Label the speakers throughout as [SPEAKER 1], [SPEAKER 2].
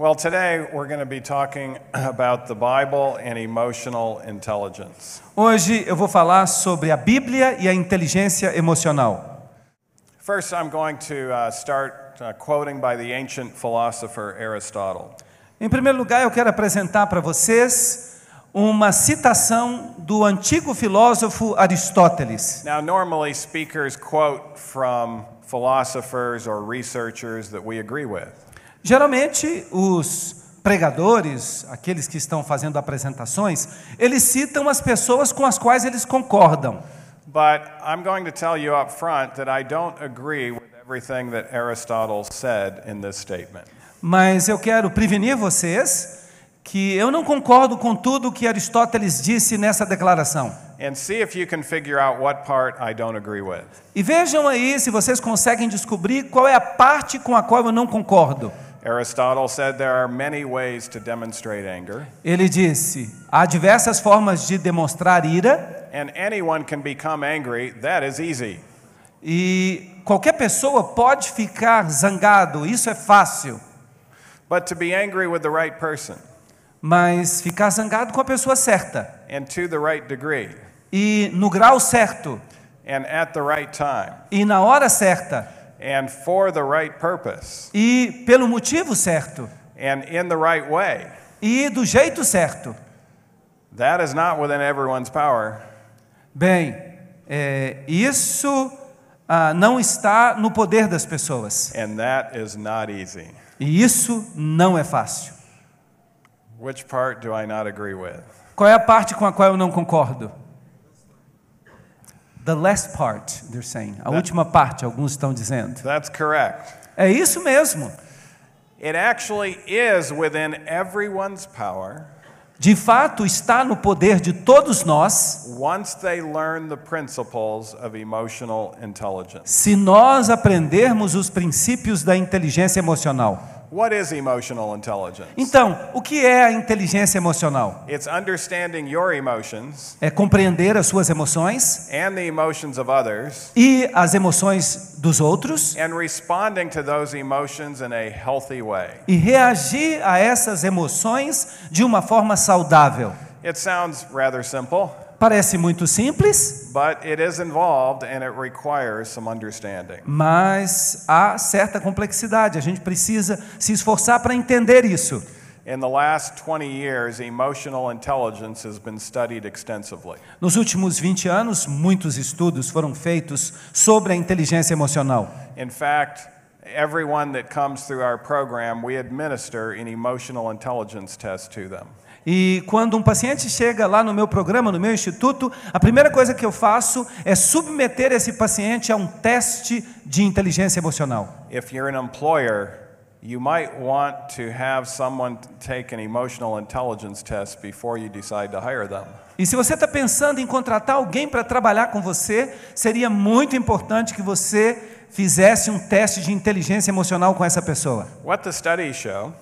[SPEAKER 1] Well, today we're going to be talking about the Bible and emotional intelligence.
[SPEAKER 2] Hoje eu vou falar sobre a Bíblia e a inteligência emocional.
[SPEAKER 1] First, I'm going to uh, start uh, quoting by the ancient philosopher Aristotle.
[SPEAKER 2] Em primeiro lugar, eu quero apresentar para vocês uma citação do antigo filósofo Aristóteles.
[SPEAKER 1] Now, normally speakers quote from philosophers or researchers that we agree with.
[SPEAKER 2] Geralmente, os pregadores, aqueles que estão fazendo apresentações, eles citam as pessoas com as quais eles concordam.
[SPEAKER 1] But I'm going to tell you up front that I don't agree with everything that Aristotle said in this statement.
[SPEAKER 2] Mas eu quero prevenir vocês que eu não concordo com tudo que Aristóteles disse nessa declaração. E vejam aí se vocês conseguem descobrir qual é a parte com a qual eu não concordo.
[SPEAKER 1] Aristotle said there are many ways to demonstrate anger,
[SPEAKER 2] Ele disse: há diversas formas de demonstrar ira.
[SPEAKER 1] And anyone can become angry. That is easy.
[SPEAKER 2] e qualquer pessoa pode ficar zangado, isso é fácil.
[SPEAKER 1] But to be angry with the right person.
[SPEAKER 2] Mas ficar zangado com a pessoa certa.
[SPEAKER 1] And to the right degree.
[SPEAKER 2] E no grau certo.
[SPEAKER 1] And at the right time.
[SPEAKER 2] E na hora certa
[SPEAKER 1] and for the right purpose
[SPEAKER 2] e pelo motivo certo
[SPEAKER 1] and in the right way,
[SPEAKER 2] e do jeito certo.
[SPEAKER 1] that is not within everyone's power.
[SPEAKER 2] Bem, é, isso ah, não está no poder das pessoas
[SPEAKER 1] And that is not easy.
[SPEAKER 2] e isso não é fácil.
[SPEAKER 1] Which part do I not agree with?
[SPEAKER 2] Qual é a parte com a qual eu não concordo? The last part, they're saying. A última parte, alguns estão dizendo.
[SPEAKER 1] That's correct.
[SPEAKER 2] É isso mesmo.
[SPEAKER 1] It actually is within everyone's power
[SPEAKER 2] De fato, está no poder de todos nós
[SPEAKER 1] once they learn the principles of emotional intelligence.
[SPEAKER 2] se nós aprendermos os princípios da inteligência emocional.
[SPEAKER 1] What is emotional intelligence?
[SPEAKER 2] Então, o que é a inteligência emocional?
[SPEAKER 1] It's understanding your emotions
[SPEAKER 2] É compreender as suas emoções
[SPEAKER 1] and the emotions of others
[SPEAKER 2] e as emoções dos outros
[SPEAKER 1] and responding to those emotions in a healthy way.
[SPEAKER 2] e reagir a essas emoções de uma forma saudável.
[SPEAKER 1] It sounds rather simple,
[SPEAKER 2] Parece muito simples,
[SPEAKER 1] but it is involved and it requires some understanding.
[SPEAKER 2] mas há certa complexidade. A gente precisa se esforçar para entender isso.
[SPEAKER 1] In the last 20 years, emotional intelligence has been studied extensively.
[SPEAKER 2] Nos últimos 20 anos, muitos estudos foram feitos sobre a inteligência emocional.
[SPEAKER 1] In fact, everyone that comes through our program, we administer an emotional intelligence test to them.
[SPEAKER 2] E quando um paciente chega lá no meu programa, no meu instituto, a primeira coisa que eu faço é submeter esse paciente a um teste de inteligência emocional.
[SPEAKER 1] If you're an employer, you might want to have someone take an emotional intelligence test before you decide to hire them.
[SPEAKER 2] E se você está pensando em contratar alguém para trabalhar com você, seria muito importante que você fizesse um teste de inteligência emocional com essa pessoa.
[SPEAKER 1] What the studies show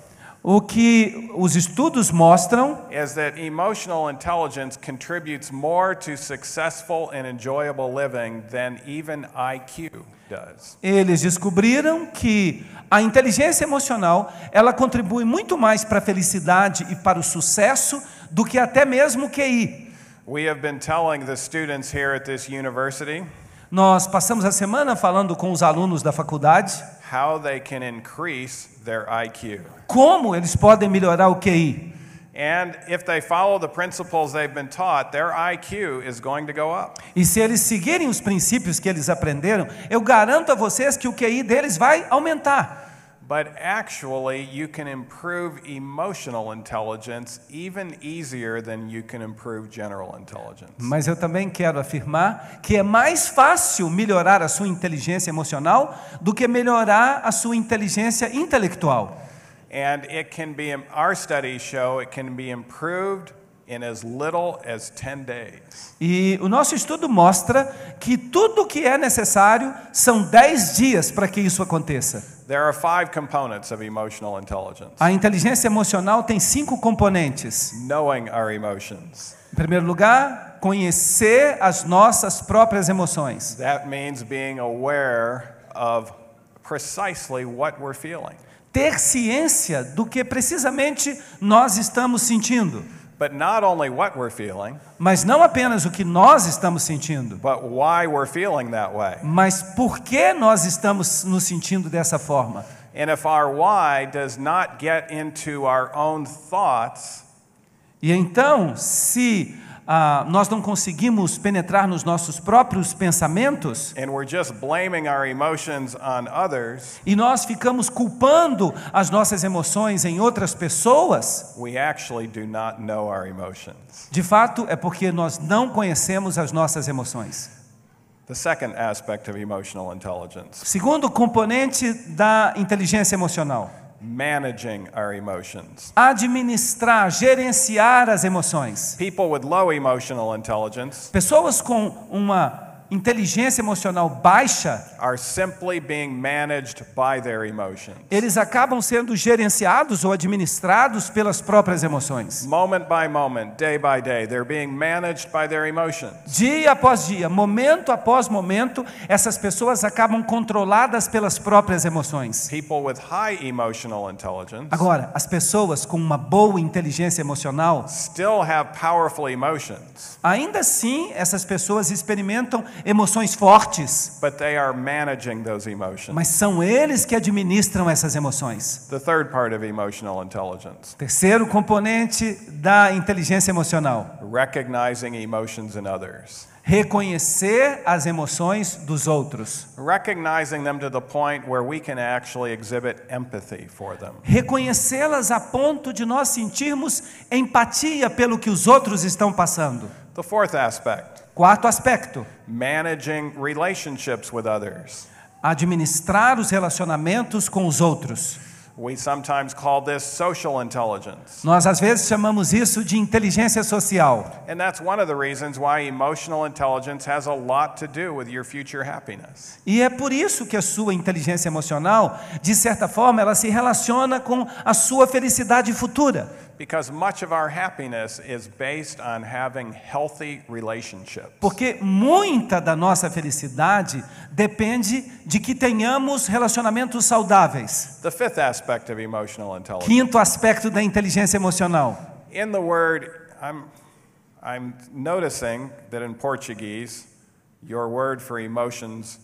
[SPEAKER 2] O que os estudos mostram
[SPEAKER 1] is that emotional intelligence contributes more to successful and enjoyable living than even IQ does.
[SPEAKER 2] Eles descobriram que a inteligência emocional, ela contribui muito mais para a felicidade e para o sucesso do que até mesmo o QI.
[SPEAKER 1] We have been telling the students here at this university
[SPEAKER 2] Nós passamos a semana falando com os alunos da faculdade
[SPEAKER 1] how they can increase their IQ.
[SPEAKER 2] como eles podem melhorar o QI.
[SPEAKER 1] And if they follow the principles they've been taught, their IQ is going to go up.
[SPEAKER 2] E se eles seguirem os princípios que eles aprenderam, eu garanto a vocês que o QI deles vai aumentar.
[SPEAKER 1] But actually, you can improve emotional intelligence even easier than you can improve general intelligence.
[SPEAKER 2] Mas eu também quero afirmar que é mais fácil melhorar a sua inteligência emocional do que melhorar a sua inteligência intelectual.
[SPEAKER 1] And it can be, our studies show it can be improved in as little as 10 days.
[SPEAKER 2] E o nosso estudo mostra que tudo o que é necessário são 10 dias para que isso aconteça.
[SPEAKER 1] There are five components of emotional intelligence
[SPEAKER 2] A inteligência emocional tem cinco componentes.
[SPEAKER 1] knowing our emotions.
[SPEAKER 2] Em primeiro lugar, conhecer as nossas próprias emoções.
[SPEAKER 1] That means being aware of precisely what we're feeling.
[SPEAKER 2] ter ciência do que precisamente nós estamos sentindo.
[SPEAKER 1] But not only what we're feeling,
[SPEAKER 2] Mas não apenas o que nós estamos sentindo,
[SPEAKER 1] but why we're feeling that way.
[SPEAKER 2] mas por que nós estamos nos sentindo dessa forma.
[SPEAKER 1] And if our why does not get into our own thoughts,
[SPEAKER 2] E então, se ah, nós não conseguimos penetrar nos nossos próprios pensamentos,
[SPEAKER 1] and we're just blaming our emotions on others,
[SPEAKER 2] e nós ficamos culpando as nossas emoções em outras pessoas,
[SPEAKER 1] we actually do not know our emotions.
[SPEAKER 2] de fato é porque nós não conhecemos as nossas emoções.
[SPEAKER 1] The second aspect of emotional intelligence,
[SPEAKER 2] Segundo componente da inteligência emocional,
[SPEAKER 1] managing our emotions.
[SPEAKER 2] administrar, gerenciar as emoções.
[SPEAKER 1] People with low emotional intelligence
[SPEAKER 2] Pessoas com uma inteligência emocional baixa,
[SPEAKER 1] are simply being managed by their emotions.
[SPEAKER 2] eles acabam sendo gerenciados ou administrados pelas próprias emoções.
[SPEAKER 1] Moment by moment, day by day, they're being managed by their emotions.
[SPEAKER 2] Dia após dia, momento após momento, essas pessoas acabam controladas pelas próprias emoções.
[SPEAKER 1] People with high emotional intelligence
[SPEAKER 2] Agora, as pessoas com uma boa inteligência emocional,
[SPEAKER 1] still have powerful emotions,
[SPEAKER 2] ainda assim, essas pessoas experimentam emoções fortes,
[SPEAKER 1] but they are managing those emotions.
[SPEAKER 2] mas são eles que administram essas emoções.
[SPEAKER 1] The third part of emotional intelligence,
[SPEAKER 2] Terceiro componente da inteligência emocional:
[SPEAKER 1] recognizing emotions in others.
[SPEAKER 2] reconhecer as emoções dos outros.
[SPEAKER 1] Recognizing them to the point where we can actually exhibit empathy for them.
[SPEAKER 2] Reconhecê-las a ponto de nós sentirmos empatia pelo que os outros estão passando.
[SPEAKER 1] The fourth aspect,
[SPEAKER 2] Quarto aspecto:
[SPEAKER 1] managing relationships with others.
[SPEAKER 2] administrar os relacionamentos com os outros.
[SPEAKER 1] We sometimes call this social intelligence.
[SPEAKER 2] Nós às vezes chamamos isso de inteligência social.
[SPEAKER 1] And that's one of the reasons why emotional intelligence has a lot to do with your future happiness.
[SPEAKER 2] E é por isso que a sua inteligência emocional, de certa forma, ela se relaciona com a sua felicidade futura.
[SPEAKER 1] Because much of our happiness is based on having healthy relationships.
[SPEAKER 2] Porque muita da nossa felicidade depende de que tenhamos relacionamentos saudáveis.
[SPEAKER 1] The fifth aspect of emotional intelligence.
[SPEAKER 2] Quinto aspecto da inteligência emocional.
[SPEAKER 1] In the word, I'm, I'm noticing that in Portuguese, your word for emotions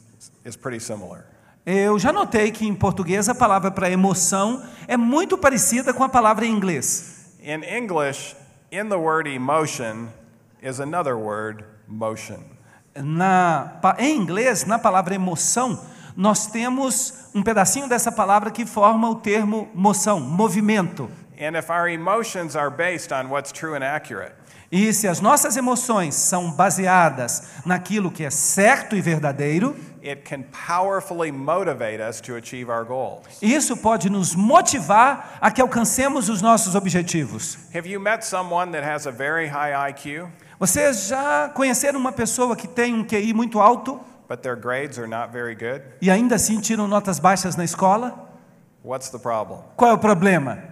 [SPEAKER 1] is pretty similar.
[SPEAKER 2] Eu já notei que em português a palavra para emoção é muito parecida com a palavra em inglês.
[SPEAKER 1] In English, in the word emotion is another word, motion.
[SPEAKER 2] Na, em inglês, na palavra emoção, nós temos um pedacinho dessa palavra que forma o termo moção, movimento.
[SPEAKER 1] And if our emotions are based on what's true and accurate,
[SPEAKER 2] E se as nossas emoções são baseadas naquilo que é certo e verdadeiro,
[SPEAKER 1] it can powerfully motivate us to achieve our goals.
[SPEAKER 2] isso pode nos motivar a que alcancemos os nossos objetivos.
[SPEAKER 1] Have you met someone that has a very high IQ,
[SPEAKER 2] Vocês já conheceram uma pessoa que tem um QI muito alto
[SPEAKER 1] but their grades are not very good?
[SPEAKER 2] e ainda assim tiram notas baixas na escola?
[SPEAKER 1] What's the problem?
[SPEAKER 2] Qual é o problema?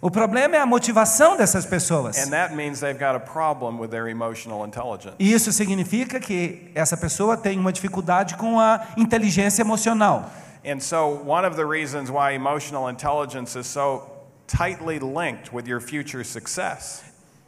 [SPEAKER 2] O problema é a motivação dessas pessoas.
[SPEAKER 1] And that means they've got a problem with their emotional intelligence.
[SPEAKER 2] E isso significa que essa pessoa tem uma dificuldade com a inteligência emocional.
[SPEAKER 1] And so, one of the reasons why emotional intelligence is so tightly linked with your future success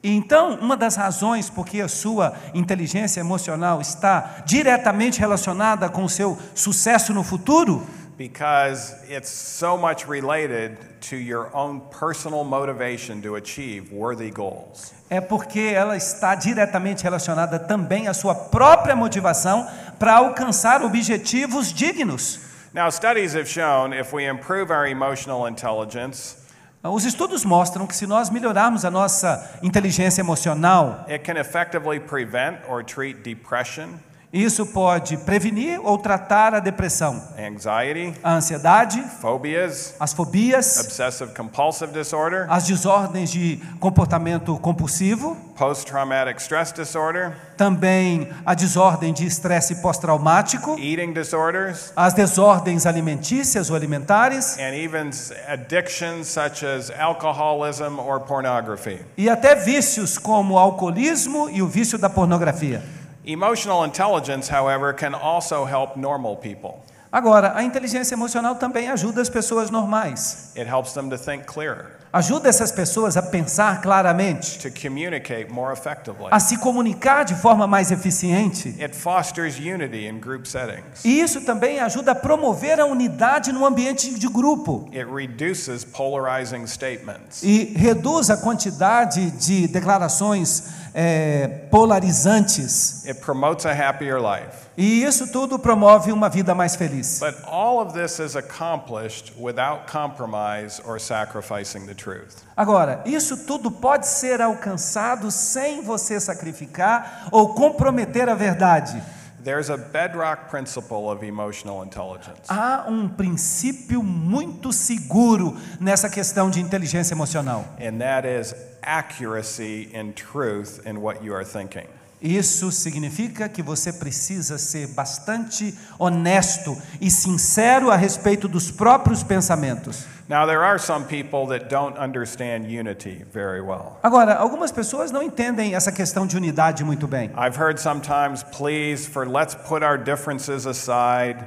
[SPEAKER 2] Então, uma das razões por que a sua inteligência emocional está diretamente relacionada com o seu sucesso no futuro
[SPEAKER 1] because it's so much related to your own personal motivation to achieve worthy goals.
[SPEAKER 2] é porque ela está diretamente relacionada também à sua própria motivação para alcançar objetivos dignos.
[SPEAKER 1] Now, studies have shown if we improve our emotional intelligence,
[SPEAKER 2] Os estudos mostram que se nós melhorarmos a nossa inteligência emocional,
[SPEAKER 1] it can effectively prevent or treat depression,
[SPEAKER 2] isso pode prevenir ou tratar a depressão,
[SPEAKER 1] anxiety,
[SPEAKER 2] a ansiedade,
[SPEAKER 1] phobias,
[SPEAKER 2] as fobias,
[SPEAKER 1] obsessive compulsive disorder,
[SPEAKER 2] as desordens de comportamento compulsivo,
[SPEAKER 1] post traumatic stress disorder,
[SPEAKER 2] também a desordem de estresse pós-traumático,
[SPEAKER 1] eating disorders,
[SPEAKER 2] as desordens alimentícias ou alimentares
[SPEAKER 1] and even addictions such as alcoholism or pornography.
[SPEAKER 2] e até vícios como o alcoolismo e o vício da pornografia.
[SPEAKER 1] Emotional intelligence, however, can also help normal people.
[SPEAKER 2] Agora, a inteligência emocional também ajuda as pessoas normais.
[SPEAKER 1] It helps them to think clearer,
[SPEAKER 2] Ajuda essas pessoas a pensar claramente,
[SPEAKER 1] to communicate more effectively.
[SPEAKER 2] a se comunicar de forma mais eficiente.
[SPEAKER 1] It fosters unity in group settings.
[SPEAKER 2] E isso também ajuda a promover a unidade no ambiente de grupo
[SPEAKER 1] It reduces polarizing statements.
[SPEAKER 2] e reduz a quantidade de declarações eh, polarizantes.
[SPEAKER 1] It promotes a happier life.
[SPEAKER 2] E isso tudo promove uma vida mais feliz.
[SPEAKER 1] But all of this is accomplished without compromise or sacrificing the truth.
[SPEAKER 2] Agora, isso tudo pode ser alcançado sem você sacrificar ou comprometer a verdade.
[SPEAKER 1] There's a bedrock principle of emotional intelligence.
[SPEAKER 2] Há um princípio muito seguro nessa questão de inteligência emocional.
[SPEAKER 1] And that is accuracy and truth in what you are thinking.
[SPEAKER 2] Isso significa que você precisa ser bastante honesto e sincero a respeito dos próprios pensamentos.
[SPEAKER 1] Now, there are some people that don't understand unity very well.
[SPEAKER 2] Agora, algumas pessoas não entendem essa questão de unidade muito bem.
[SPEAKER 1] I've heard sometimes pleas for let's put our differences aside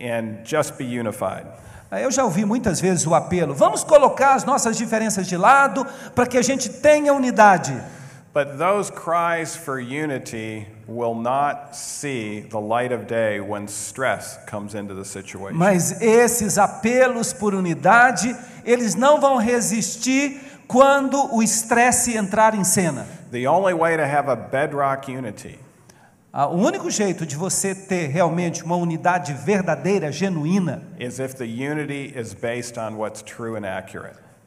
[SPEAKER 1] and just be unified.
[SPEAKER 2] Eu já ouvi muitas vezes o apelo: vamos colocar as nossas diferenças de lado para que a gente tenha unidade.
[SPEAKER 1] But those cries for unity will not see the light of day when stress comes into the situation.
[SPEAKER 2] Mas esses apelos por unidade, eles não vão resistir quando o estresse entrar em cena.
[SPEAKER 1] The only way to have a bedrock unity
[SPEAKER 2] Ah, O único jeito de você ter realmente uma unidade verdadeira, genuína,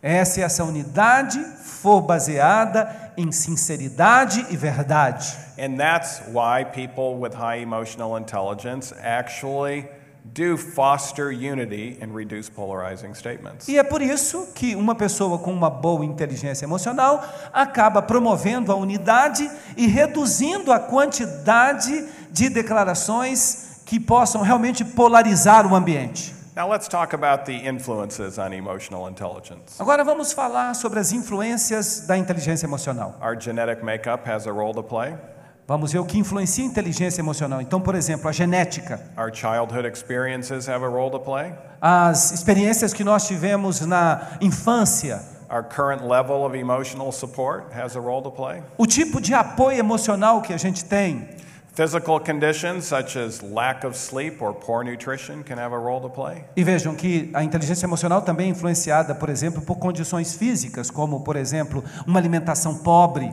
[SPEAKER 1] accurate.
[SPEAKER 2] é essa unidade for baseada em sinceridade e verdade.
[SPEAKER 1] And that's why people with high emotional intelligence actually do foster unity and reduce polarizing statements.
[SPEAKER 2] E é por isso que uma pessoa com uma boa inteligência emocional acaba promovendo a unidade e reduzindo a quantidade de declarações que possam realmente polarizar o ambiente.
[SPEAKER 1] Now let's talk about the influences on emotional intelligence.
[SPEAKER 2] Agora vamos falar sobre as influências da inteligência emocional.
[SPEAKER 1] Our genetic makeup has a role to play.
[SPEAKER 2] Vamos ver o que influencia a inteligência emocional. Então, por exemplo, a genética,
[SPEAKER 1] Our childhood experiences have a role to play.
[SPEAKER 2] as experiências que nós tivemos na infância,
[SPEAKER 1] Our current level of emotional support has a role to play.
[SPEAKER 2] o tipo de apoio emocional que a gente tem,
[SPEAKER 1] Physical conditions such as lack of sleep or poor nutrition can have a role to play.
[SPEAKER 2] E vejam que a inteligência emocional também é influenciada, por exemplo, por condições físicas, como, por exemplo, uma alimentação pobre.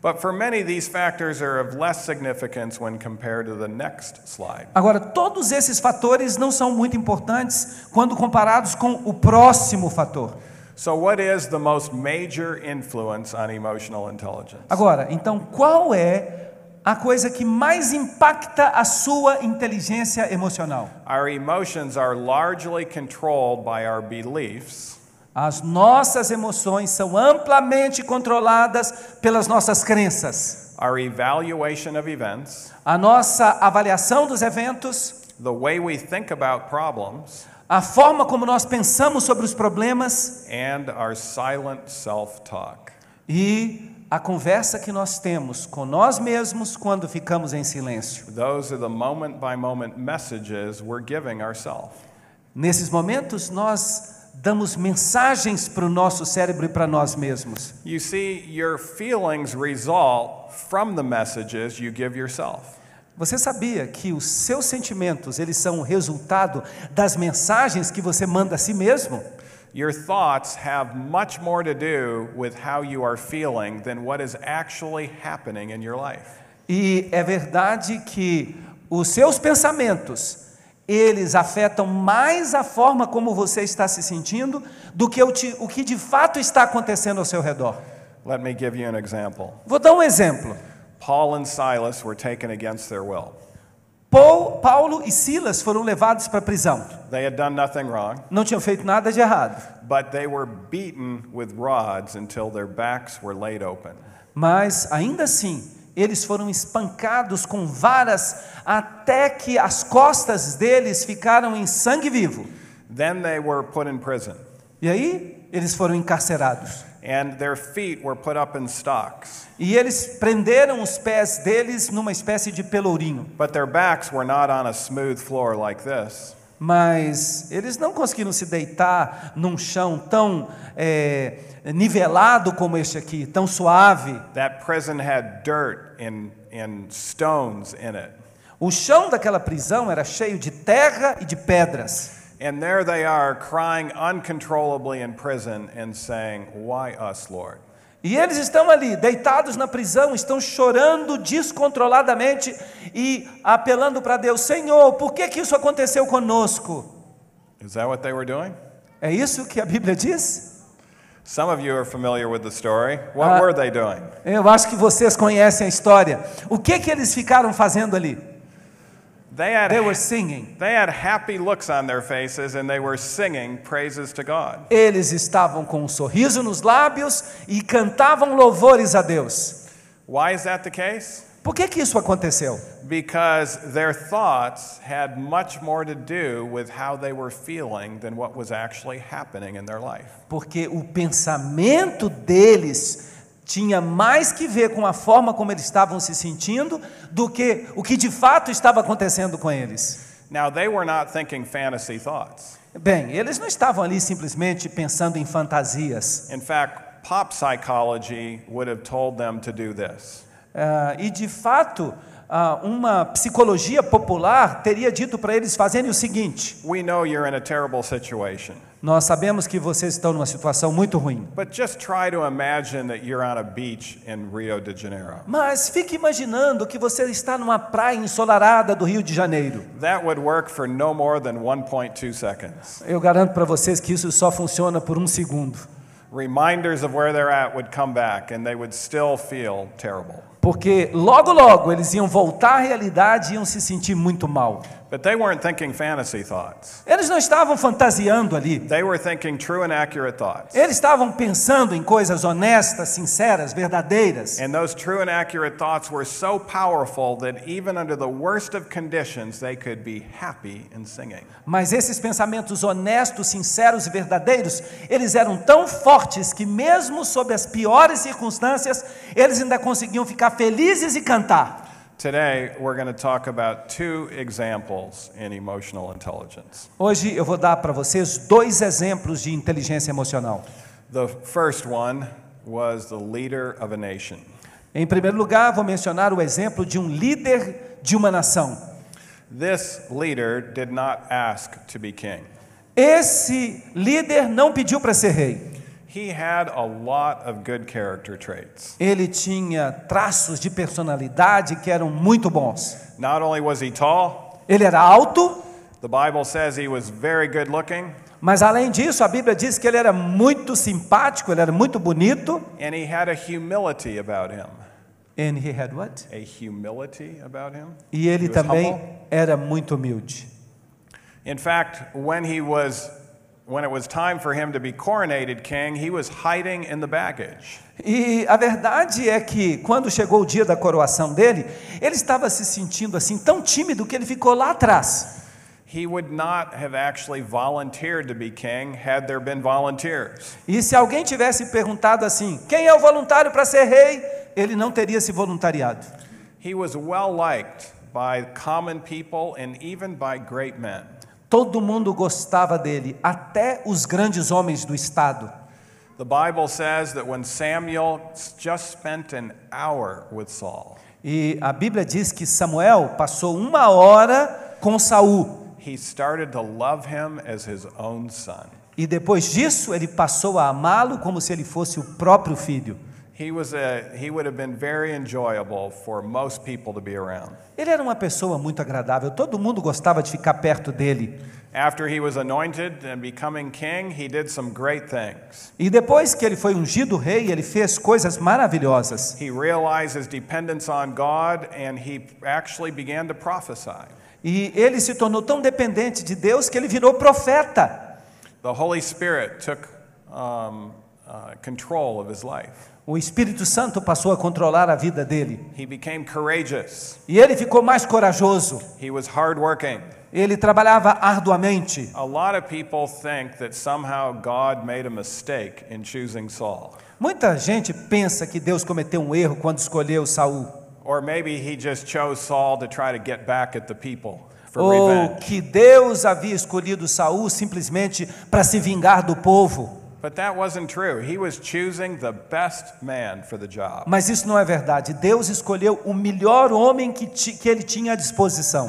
[SPEAKER 1] But for many, these factors are of less significance when compared to the next slide.
[SPEAKER 2] Agora, todos esses fatores não são muito importantes quando comparados com o próximo fator.
[SPEAKER 1] So, what is the most major influence on emotional intelligence?
[SPEAKER 2] Agora, então, qual é a coisa que mais impacta a sua inteligência emocional?
[SPEAKER 1] Our emotions are largely controlled by our beliefs
[SPEAKER 2] As nossas emoções são amplamente controladas pelas nossas crenças.
[SPEAKER 1] our evaluation of events,
[SPEAKER 2] A nossa avaliação dos eventos,
[SPEAKER 1] the way we think about problems,
[SPEAKER 2] a forma como nós pensamos sobre os problemas
[SPEAKER 1] and our silent self talk.
[SPEAKER 2] e a conversa que nós temos com nós mesmos quando ficamos em silêncio.
[SPEAKER 1] Those are the moment by moment messages we're giving ourselves.
[SPEAKER 2] Nesses momentos, nós damos mensagens para o nosso cérebro e para nós mesmos.
[SPEAKER 1] You see, your feelings result from the messages you give yourself.
[SPEAKER 2] Você sabia que os seus sentimentos, eles são o resultado das mensagens que você manda a si mesmo?
[SPEAKER 1] Your thoughts have much more to do with how you are feeling than what is actually happening in your life.
[SPEAKER 2] E é verdade que os seus pensamentos, eles afetam mais a forma como você está se sentindo do que o, ti- o que de fato está acontecendo ao seu redor.
[SPEAKER 1] Let me give you an example.
[SPEAKER 2] Vou dar um exemplo.
[SPEAKER 1] Paul and Silas were taken against their will.
[SPEAKER 2] Paul- Paulo e Silas foram levados para a prisão.
[SPEAKER 1] They had done nothing wrong,
[SPEAKER 2] Não tinham feito nada de errado,
[SPEAKER 1] but they were beaten with rods until their backs were laid open.
[SPEAKER 2] mas ainda assim, eles foram espancados com varas até que as costas deles ficaram em sangue vivo. E aí, eles foram encarcerados.
[SPEAKER 1] And their feet were put up in stocks,
[SPEAKER 2] E eles prenderam os pés deles numa espécie de pelourinho.
[SPEAKER 1] but their backs were not on a smooth floor like this.
[SPEAKER 2] Mas eles não conseguiram se deitar num chão tão é, nivelado como este aqui, tão suave.
[SPEAKER 1] That prison had dirt and, and stones in it.
[SPEAKER 2] O chão daquela prisão era cheio de terra e de pedras.
[SPEAKER 1] And there they are crying uncontrollably in prison and saying, Why us, Lord?
[SPEAKER 2] E eles estão ali, deitados na prisão, estão chorando descontroladamente e apelando para Deus: Senhor, por que, que isso aconteceu conosco?
[SPEAKER 1] Is that what they were doing?
[SPEAKER 2] É isso que a Bíblia diz?
[SPEAKER 1] Some of you are familiar with the story. What
[SPEAKER 2] Uh,
[SPEAKER 1] were they doing?
[SPEAKER 2] Eu acho que vocês conhecem a história. O que, que eles ficaram fazendo ali?
[SPEAKER 1] They had,
[SPEAKER 2] They were singing.
[SPEAKER 1] they had happy looks on their faces and they were singing praises to God.
[SPEAKER 2] Eles estavam com um sorriso nos lábios e cantavam louvores a Deus.
[SPEAKER 1] Why is that the case?
[SPEAKER 2] Por que, que isso aconteceu?
[SPEAKER 1] Because their thoughts had much more to do with how they were feeling than what was actually happening in their life.
[SPEAKER 2] Porque o pensamento deles tinha mais que ver com a forma como eles estavam se sentindo do que o que de fato estava acontecendo com eles.
[SPEAKER 1] Now, they were not thinking fantasy thoughts.
[SPEAKER 2] Bem, eles não estavam ali simplesmente pensando em fantasias.
[SPEAKER 1] In fact, pop psychology would have told them to do this.
[SPEAKER 2] Ah, e de fato, ah, uma psicologia popular teria dito para eles fazerem o seguinte:
[SPEAKER 1] We know you're in a terrible situation,
[SPEAKER 2] Nós sabemos que vocês estão numa situação muito ruim,
[SPEAKER 1] but just try to imagine that you're on a beach in Rio de Janeiro.
[SPEAKER 2] mas fique imaginando que você está numa praia ensolarada do Rio de Janeiro.
[SPEAKER 1] That would work for no more than 1.2 seconds.
[SPEAKER 2] Eu garanto para vocês que isso só funciona por um segundo,
[SPEAKER 1] Reminders of where they're at would come back and they would still feel terrible.
[SPEAKER 2] porque logo logo eles iam voltar à realidade e iam se sentir muito mal.
[SPEAKER 1] But they weren't thinking fantasy thoughts.
[SPEAKER 2] Eles não estavam fantasiando ali.
[SPEAKER 1] They were thinking true and accurate thoughts.
[SPEAKER 2] Eles estavam pensando em coisas honestas, sinceras, verdadeiras.
[SPEAKER 1] And those true and accurate thoughts were so powerful that even under the worst of conditions, they could be happy in singing.
[SPEAKER 2] Mas esses pensamentos honestos, sinceros e verdadeiros, eles eram tão fortes que, mesmo sob as piores circunstâncias, eles ainda conseguiam ficar felizes e cantar.
[SPEAKER 1] Today, we're going to talk about two examples in emotional intelligence.
[SPEAKER 2] Hoje eu vou dar para vocês dois exemplos de inteligência emocional.
[SPEAKER 1] The first one was the leader of a nation.
[SPEAKER 2] Em primeiro lugar, vou mencionar o exemplo de um líder de uma nação.
[SPEAKER 1] This leader did not ask to be king.
[SPEAKER 2] Esse líder não pediu para ser rei.
[SPEAKER 1] He had a lot of good character traits.
[SPEAKER 2] Ele tinha traços de personalidade que eram muito bons.
[SPEAKER 1] Not only was he tall,
[SPEAKER 2] Ele era alto,
[SPEAKER 1] the Bible says he was very good looking,
[SPEAKER 2] mas além disso, a Bíblia diz que ele era muito simpático, ele era muito bonito.
[SPEAKER 1] and he had a humility about him.
[SPEAKER 2] And he had what?
[SPEAKER 1] A humility about him.
[SPEAKER 2] E ele também
[SPEAKER 1] humble.
[SPEAKER 2] era muito humilde.
[SPEAKER 1] In fact, when he was when it was time for him to be coronated king, he was hiding in the baggage.
[SPEAKER 2] E a verdade é que quando chegou o dia da coroação dele, ele estava se sentindo assim tão tímido que ele ficou lá atrás.
[SPEAKER 1] He would not have actually volunteered to be king had there been volunteers.
[SPEAKER 2] E se alguém tivesse perguntado assim: "Quem é o voluntário para ser rei?", ele não teria se voluntariado.
[SPEAKER 1] He was well liked by common people and even by great men.
[SPEAKER 2] Todo mundo gostava dele, até os grandes homens do estado.
[SPEAKER 1] The Bible says that when Samuel just spent an hour with Saul,
[SPEAKER 2] E a Bíblia diz que Samuel passou uma hora com Saul.
[SPEAKER 1] he started to love him as his own son.
[SPEAKER 2] E depois disso, ele passou a amá-lo como se ele fosse o próprio filho.
[SPEAKER 1] He was a he would have been very enjoyable for most people to be around.
[SPEAKER 2] Ele era uma pessoa muito agradável, todo mundo gostava de ficar perto dele.
[SPEAKER 1] After he was anointed and becoming king, he did some great things.
[SPEAKER 2] E depois que ele foi ungido rei, ele fez coisas maravilhosas.
[SPEAKER 1] He realized his dependence on God and he actually began to prophesy.
[SPEAKER 2] E ele se tornou tão dependente de Deus que ele virou profeta.
[SPEAKER 1] The Holy Spirit took um, uh, control of his life.
[SPEAKER 2] O Espírito Santo passou a controlar a vida dele.
[SPEAKER 1] He became courageous.
[SPEAKER 2] E ele ficou mais corajoso.
[SPEAKER 1] He was hardworking.
[SPEAKER 2] Ele trabalhava arduamente.
[SPEAKER 1] A lot of people think that somehow God made a mistake in choosing Saul.
[SPEAKER 2] Muita gente pensa que Deus cometeu um erro quando escolheu Saul.
[SPEAKER 1] Or maybe he just chose Saul to try to get back at the people. for
[SPEAKER 2] ou
[SPEAKER 1] revenge.
[SPEAKER 2] que Deus havia escolhido Saul simplesmente para se vingar do povo.
[SPEAKER 1] But that wasn't true. He was choosing the best man for the job.
[SPEAKER 2] Mas isso não é verdade. Deus escolheu o melhor homem que, ti- que ele tinha à disposição.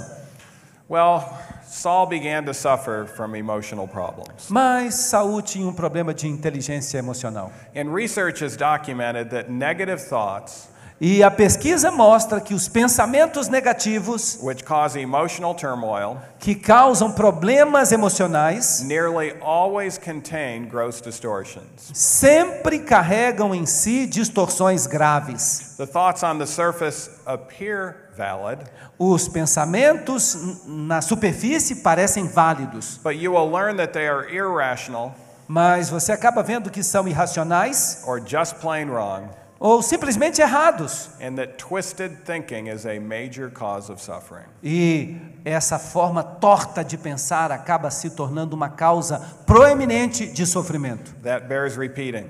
[SPEAKER 1] Well, Saul began to suffer from emotional problems.
[SPEAKER 2] Mas Saul tinha um problema de inteligência emocional.
[SPEAKER 1] And research has documented that negative thoughts,
[SPEAKER 2] E a pesquisa mostra que os pensamentos negativos
[SPEAKER 1] which cause emotional turmoil,
[SPEAKER 2] que causam problemas emocionais
[SPEAKER 1] nearly always contain gross distortions.
[SPEAKER 2] sempre carregam em si distorções graves.
[SPEAKER 1] The thoughts on the surface appear valid,
[SPEAKER 2] Os pensamentos na superfície parecem válidos,
[SPEAKER 1] but you will learn that they are irrational
[SPEAKER 2] mas você acaba vendo que são irracionais
[SPEAKER 1] or just plain wrong,
[SPEAKER 2] ou simplesmente errados.
[SPEAKER 1] and that twisted thinking is a major cause of suffering.
[SPEAKER 2] E essa forma torta de pensar acaba se tornando uma causa proeminente de sofrimento.
[SPEAKER 1] That bears repeating.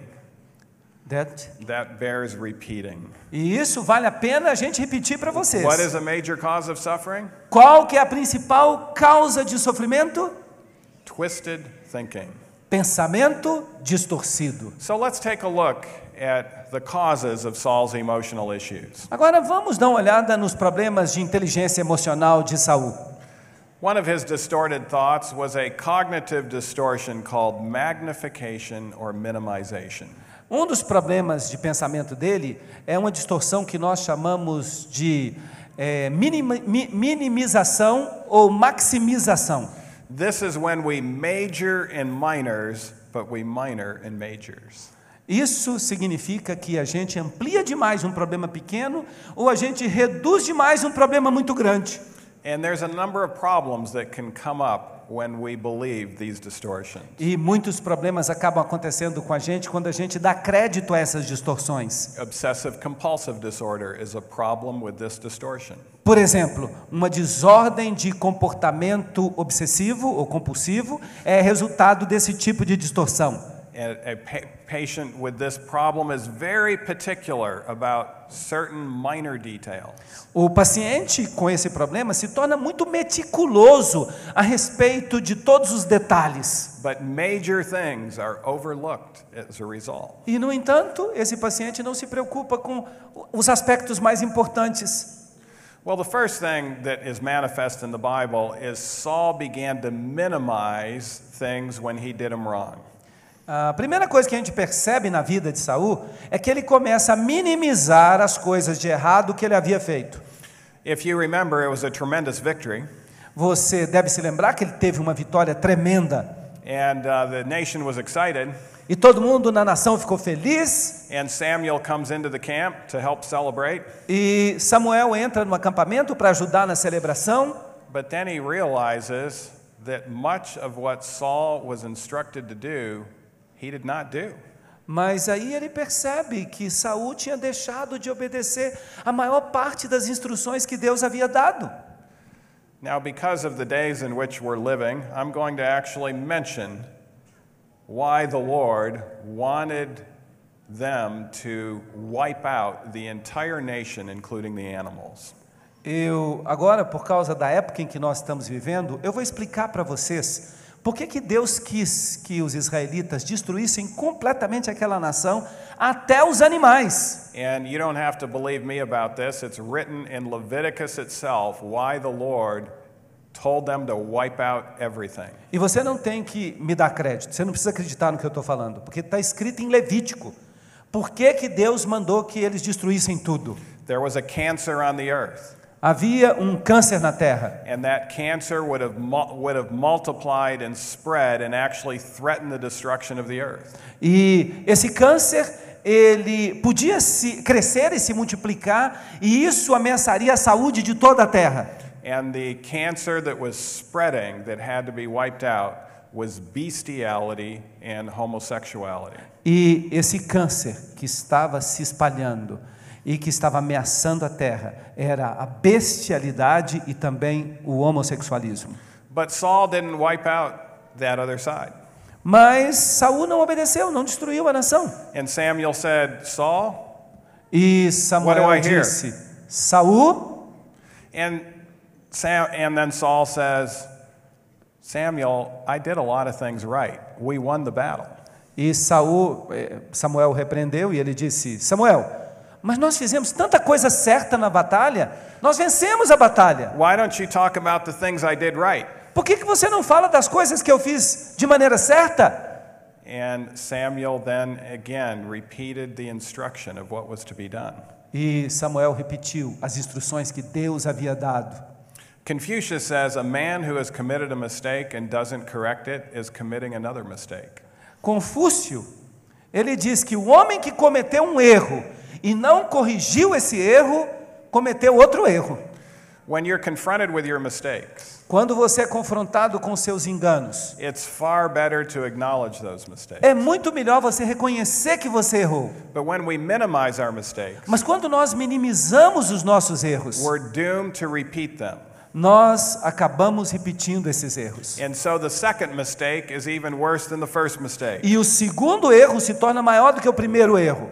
[SPEAKER 2] That-
[SPEAKER 1] That bears repeating.
[SPEAKER 2] E isso vale a pena a gente repetir para vocês.
[SPEAKER 1] What is a major cause of suffering?
[SPEAKER 2] Qual que é a principal causa de sofrimento?
[SPEAKER 1] Twisted thinking.
[SPEAKER 2] Pensamento distorcido.
[SPEAKER 1] So let's take a look at the causes of Saul's emotional issues.
[SPEAKER 2] Agora vamos dar uma olhada nos problemas de inteligência emocional de Saul.
[SPEAKER 1] One of his distorted thoughts was a cognitive distortion called magnification or minimization.
[SPEAKER 2] Um dos problemas de pensamento dele é uma distorção que nós chamamos de é, minimi- mi- minimização ou maximização.
[SPEAKER 1] This is when we major in minors, but we minor in majors.
[SPEAKER 2] Isso significa que a gente amplia demais um problema pequeno ou a gente reduz demais um problema muito grande.
[SPEAKER 1] And there's a number of problems that can come up when we believe these distortions.
[SPEAKER 2] E muitos problemas acabam acontecendo com a gente quando a gente dá crédito a essas distorções.
[SPEAKER 1] Obsessive compulsive disorder is a problem with this distortion.
[SPEAKER 2] Por exemplo, uma desordem de comportamento obsessivo ou compulsivo é resultado desse tipo de distorção.
[SPEAKER 1] And a pa- patient with this problem is very particular about certain minor details.
[SPEAKER 2] O paciente com esse problema se torna muito meticuloso a respeito de todos os detalhes.
[SPEAKER 1] But major things are overlooked as a result.
[SPEAKER 2] E, no entanto, esse paciente não se preocupa com os aspectos mais importantes.
[SPEAKER 1] Well, the first thing that is manifest in the Bible is Saul began to minimize things when he did them wrong.
[SPEAKER 2] A primeira coisa que a gente percebe na vida de Saul é que ele começa a minimizar as coisas de errado que ele havia feito.
[SPEAKER 1] If you remember, it was a tremendous victory,
[SPEAKER 2] Você deve se lembrar que ele teve uma vitória tremenda
[SPEAKER 1] and uh, the nation was excited.
[SPEAKER 2] e todo mundo na nação ficou feliz.
[SPEAKER 1] And Samuel comes into the camp to help celebrate,
[SPEAKER 2] E Samuel entra no acampamento para ajudar na celebração,
[SPEAKER 1] but then he realizes that much of what Saul was instructed to do, he did not do.
[SPEAKER 2] mas aí ele percebe que Saul tinha deixado de obedecer a maior parte das instruções que Deus havia dado.
[SPEAKER 1] Now, because of the days in which we're living, I'm going to actually mention why the Lord wanted them to wipe out the entire nation, including the animals.
[SPEAKER 2] Eu agora, por causa da época em que nós estamos vivendo, eu vou explicar para vocês por que, que Deus quis que os israelitas destruíssem completamente aquela nação, até os animais.
[SPEAKER 1] And you don't have to believe me about this. It's written in Leviticus itself why the Lord told them to wipe out everything.
[SPEAKER 2] E você não tem que me dar crédito, você não precisa acreditar no que eu estou falando, porque está escrito em Levítico. Por que, que Deus mandou que eles destruíssem tudo?
[SPEAKER 1] There was a cancer on the earth,
[SPEAKER 2] Havia um câncer na terra,
[SPEAKER 1] and that cancer would have, would have multiplied and spread and actually threatened the destruction of the earth.
[SPEAKER 2] e esse câncer ele podia se crescer e se multiplicar, e isso ameaçaria a saúde de toda a terra.
[SPEAKER 1] And the cancer that was spreading that had to be wiped out was bestiality and homosexuality.
[SPEAKER 2] E esse câncer que estava se espalhando e que estava ameaçando a terra era a bestialidade e também o homossexualismo.
[SPEAKER 1] But Saul didn't wipe out that other side.
[SPEAKER 2] Mas Saul não obedeceu, não destruiu a nação.
[SPEAKER 1] And Samuel said, Saul,
[SPEAKER 2] E
[SPEAKER 1] What do
[SPEAKER 2] Samuel
[SPEAKER 1] I hear?
[SPEAKER 2] disse: Saul,
[SPEAKER 1] and Sam, and then Saul says, Samuel, I did a lot of things right. We won the battle.
[SPEAKER 2] E Saul, eh, Samuel repreendeu e ele disse: Samuel, mas nós fizemos tanta coisa certa na batalha, nós vencemos a batalha.
[SPEAKER 1] Why don't you talk about the things I did right?
[SPEAKER 2] Por que, que você não fala das coisas que eu fiz de maneira certa?
[SPEAKER 1] And Samuel then again repeated the instruction of what was to be done.
[SPEAKER 2] E Samuel repetiu as instruções que Deus havia dado.
[SPEAKER 1] Confucius says a man who has committed a mistake and doesn't correct it is committing another mistake.
[SPEAKER 2] Confúcio, ele diz que o homem que cometeu um erro e não corrigiu esse erro, cometeu outro erro.
[SPEAKER 1] When you're confronted with your mistakes,
[SPEAKER 2] Quando você é confrontado com seus enganos,
[SPEAKER 1] it's far better to acknowledge those mistakes.
[SPEAKER 2] é muito melhor você reconhecer que você errou.
[SPEAKER 1] But when we minimize our mistakes,
[SPEAKER 2] Mas quando nós minimizamos os nossos erros,
[SPEAKER 1] we're doomed to repeat them.
[SPEAKER 2] nós acabamos repetindo esses erros.
[SPEAKER 1] So.
[SPEAKER 2] E o segundo erro se torna maior do que o primeiro erro.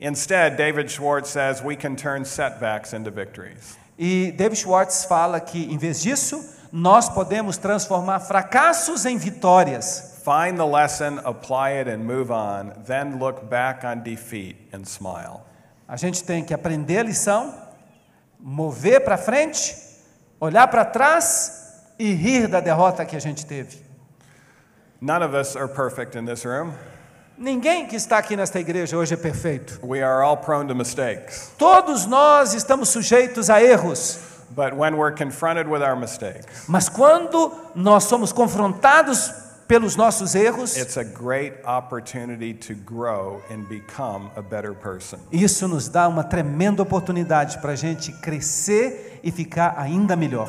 [SPEAKER 1] Instead, David Schwartz says we can turn setbacks into victories.
[SPEAKER 2] E David Schwartz fala que, em vez disso, nós podemos transformar fracassos em vitórias.
[SPEAKER 1] Find the lesson, apply it, and move on. Then look back on defeat and smile.
[SPEAKER 2] A gente tem que aprender a lição, mover para frente, olhar para trás e rir da derrota que a gente teve.
[SPEAKER 1] None of us are perfect in this room.
[SPEAKER 2] Ninguém que está aqui nesta igreja hoje é perfeito.
[SPEAKER 1] We are all prone to mistakes.
[SPEAKER 2] Todos nós estamos sujeitos a erros.
[SPEAKER 1] But when we're confronted with our mistakes,
[SPEAKER 2] Mas quando nós somos confrontados pelos nossos erros,
[SPEAKER 1] it's a great opportunity to grow and become a better person.
[SPEAKER 2] isso nos dá uma tremenda oportunidade para a gente crescer e ficar ainda melhor.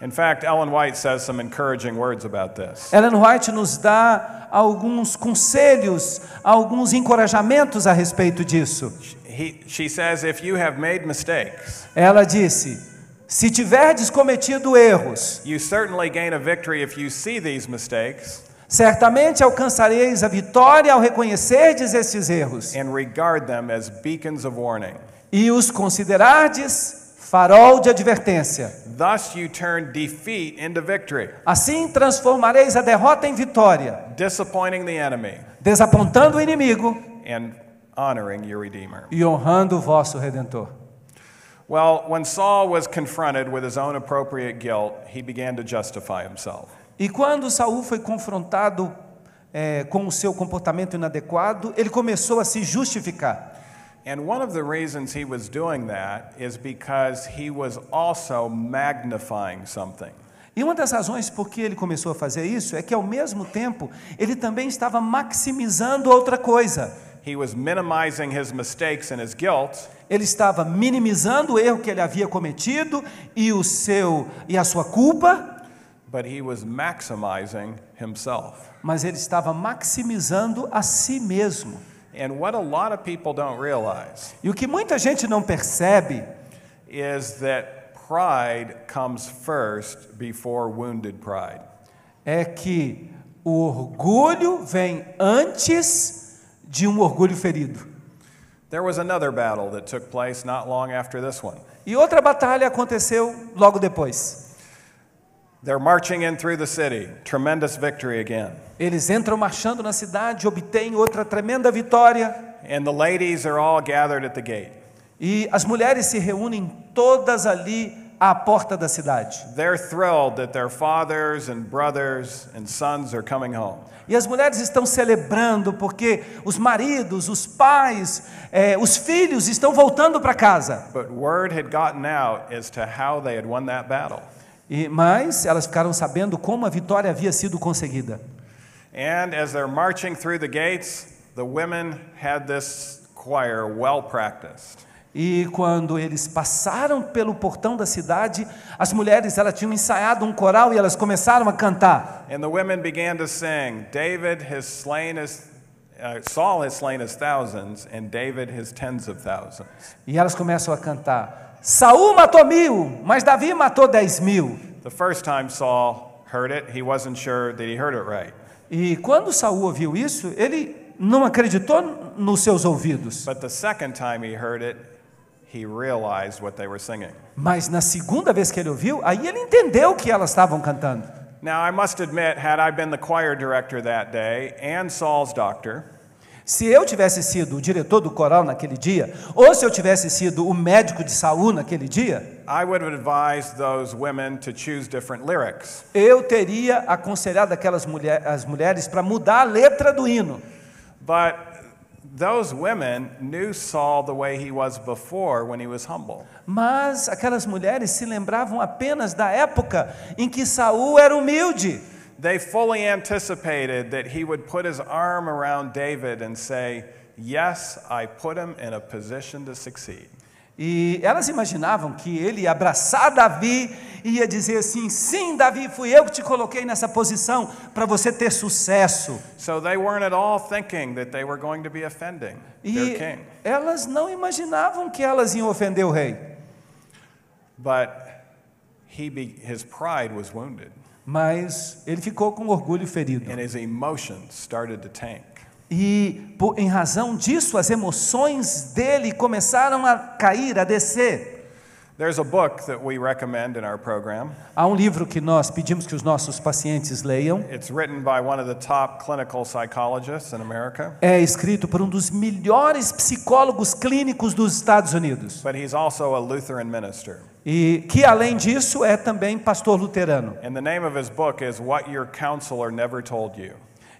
[SPEAKER 1] In fact, Ellen White says some encouraging words about this.
[SPEAKER 2] Ellen White nos dá alguns conselhos, alguns encorajamentos a respeito disso.
[SPEAKER 1] He, she says, if you have made mistakes,
[SPEAKER 2] Ela disse: Se tiverdes cometido erros,
[SPEAKER 1] you certainly gain a victory if you see these mistakes
[SPEAKER 2] certamente alcançareis a vitória ao reconhecerdes estes erros
[SPEAKER 1] and regard them as beacons of warning.
[SPEAKER 2] e os considerardes farol de advertência.
[SPEAKER 1] Thus you turn defeat into victory,
[SPEAKER 2] Assim transformareis a derrota em vitória,
[SPEAKER 1] disappointing the enemy
[SPEAKER 2] desapontando o inimigo
[SPEAKER 1] and honoring your Redeemer.
[SPEAKER 2] e honrando o vosso redentor.
[SPEAKER 1] Well, when Saul was confronted with his own appropriate guilt, he began to justify himself.
[SPEAKER 2] E quando Saul foi confrontado eh, com o seu comportamento inadequado, ele começou a se justificar.
[SPEAKER 1] And one of the reasons he was doing that is because he was also magnifying something.
[SPEAKER 2] E uma das razões por que ele começou a fazer isso é que, ao mesmo tempo, ele também estava maximizando outra coisa.
[SPEAKER 1] He was minimizing his mistakes and his guilt,
[SPEAKER 2] Ele estava minimizando o erro que ele havia cometido e o seu e a sua culpa,
[SPEAKER 1] but he was maximizing himself.
[SPEAKER 2] mas ele estava maximizando a si mesmo.
[SPEAKER 1] And what a lot of people don't realize
[SPEAKER 2] E o que muita gente não percebe
[SPEAKER 1] is that pride comes first before wounded pride.
[SPEAKER 2] é que o orgulho vem antes de um orgulho ferido.
[SPEAKER 1] There was another battle that took place not long after this one.
[SPEAKER 2] E outra batalha aconteceu logo depois.
[SPEAKER 1] They're marching in through the city, tremendous victory again.
[SPEAKER 2] Eles entram marchando na cidade, obtêm outra tremenda vitória.
[SPEAKER 1] And the ladies are all gathered at the gate.
[SPEAKER 2] E as mulheres se reúnem todas ali à porta da cidade.
[SPEAKER 1] They're thrilled that their fathers and brothers and sons are coming home.
[SPEAKER 2] E as mulheres estão celebrando porque os maridos, os pais, eh, os filhos estão voltando para casa.
[SPEAKER 1] But word had gotten out as to how they had won that battle.
[SPEAKER 2] E, mas elas ficaram sabendo como a vitória havia sido conseguida.
[SPEAKER 1] And as they're marching through the gates, the women had this choir well practiced.
[SPEAKER 2] E quando eles passaram pelo portão da cidade, as mulheres elas tinham ensaiado um coral e elas começaram a cantar.
[SPEAKER 1] And the women began to sing, David has slain his, uh, Saul has slain his thousands, and David his tens of thousands.
[SPEAKER 2] E elas começam a cantar: Saul matou mil, mas Davi matou dez mil.
[SPEAKER 1] The first time Saul heard it, he wasn't sure that he heard it right.
[SPEAKER 2] E quando Saul ouviu isso, ele não acreditou nos seus ouvidos.
[SPEAKER 1] But the second time he heard it, he realized what they were singing.
[SPEAKER 2] Mas na segunda vez que ele ouviu, aí ele entendeu o que elas estavam cantando.
[SPEAKER 1] Now, I must admit, had I been the choir director that day and Saul's doctor,
[SPEAKER 2] Se eu tivesse sido o diretor do coral naquele dia, ou se eu tivesse sido o médico de Saul naquele dia,
[SPEAKER 1] I would have advised those women to choose different lyrics.
[SPEAKER 2] eu teria aconselhado aquelas mulher, as mulheres para mudar a letra do hino.
[SPEAKER 1] But those women knew Saul the way he was before when he was humble.
[SPEAKER 2] Mas aquelas mulheres se lembravam apenas da época em que Saul era humilde.
[SPEAKER 1] They fully anticipated that he would put his arm around David and say, Yes, I put him in a position to succeed.
[SPEAKER 2] E elas imaginavam que ele abraçar Davi e ia dizer assim: Sim, Davi, fui eu que te coloquei nessa posição para você ter sucesso.
[SPEAKER 1] So they weren't at all thinking that they were going to be offending
[SPEAKER 2] E
[SPEAKER 1] their king.
[SPEAKER 2] elas não imaginavam que elas iam ofender o rei.
[SPEAKER 1] But he be, his pride was wounded
[SPEAKER 2] Mas ele ficou com orgulho ferido.
[SPEAKER 1] and his emotions started to tank.
[SPEAKER 2] E por, em razão disso, as emoções dele começaram a cair, a descer. Há um livro que nós pedimos que os nossos pacientes leiam.
[SPEAKER 1] It's written by one of the top clinical psychologists in America,
[SPEAKER 2] É escrito por um dos melhores psicólogos clínicos dos Estados Unidos.
[SPEAKER 1] but he's also a Lutheran minister.
[SPEAKER 2] E que, além disso, é também pastor luterano.
[SPEAKER 1] And the name of his book is What Your Counselor Never Told You.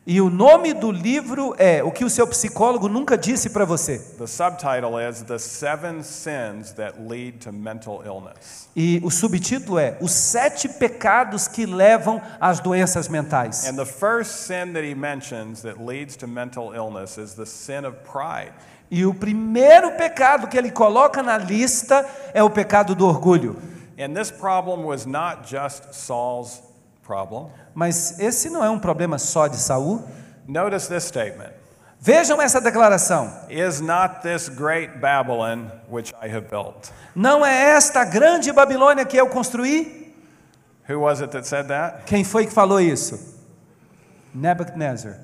[SPEAKER 2] E o nome do livro é O que o seu psicólogo nunca disse para você.
[SPEAKER 1] The subtitle is The Seven Sins That Lead to Mental Illness.
[SPEAKER 2] E o subtítulo é Os Sete Pecados que Levam às Doenças Mentais.
[SPEAKER 1] And the first sin that he mentions that leads to mental illness is the sin of pride.
[SPEAKER 2] E o primeiro pecado que ele coloca na lista é o pecado do orgulho.
[SPEAKER 1] And this problem was not just Saul's problem.
[SPEAKER 2] Mas esse não é um problema só de Saul.
[SPEAKER 1] Notice this statement
[SPEAKER 2] Vejam essa declaração.
[SPEAKER 1] Is not this great Babylon which I have built?
[SPEAKER 2] Não é esta grande Babilônia que eu construí?
[SPEAKER 1] Who was it that said that?
[SPEAKER 2] Quem foi que falou isso? Nebuchadnezzar.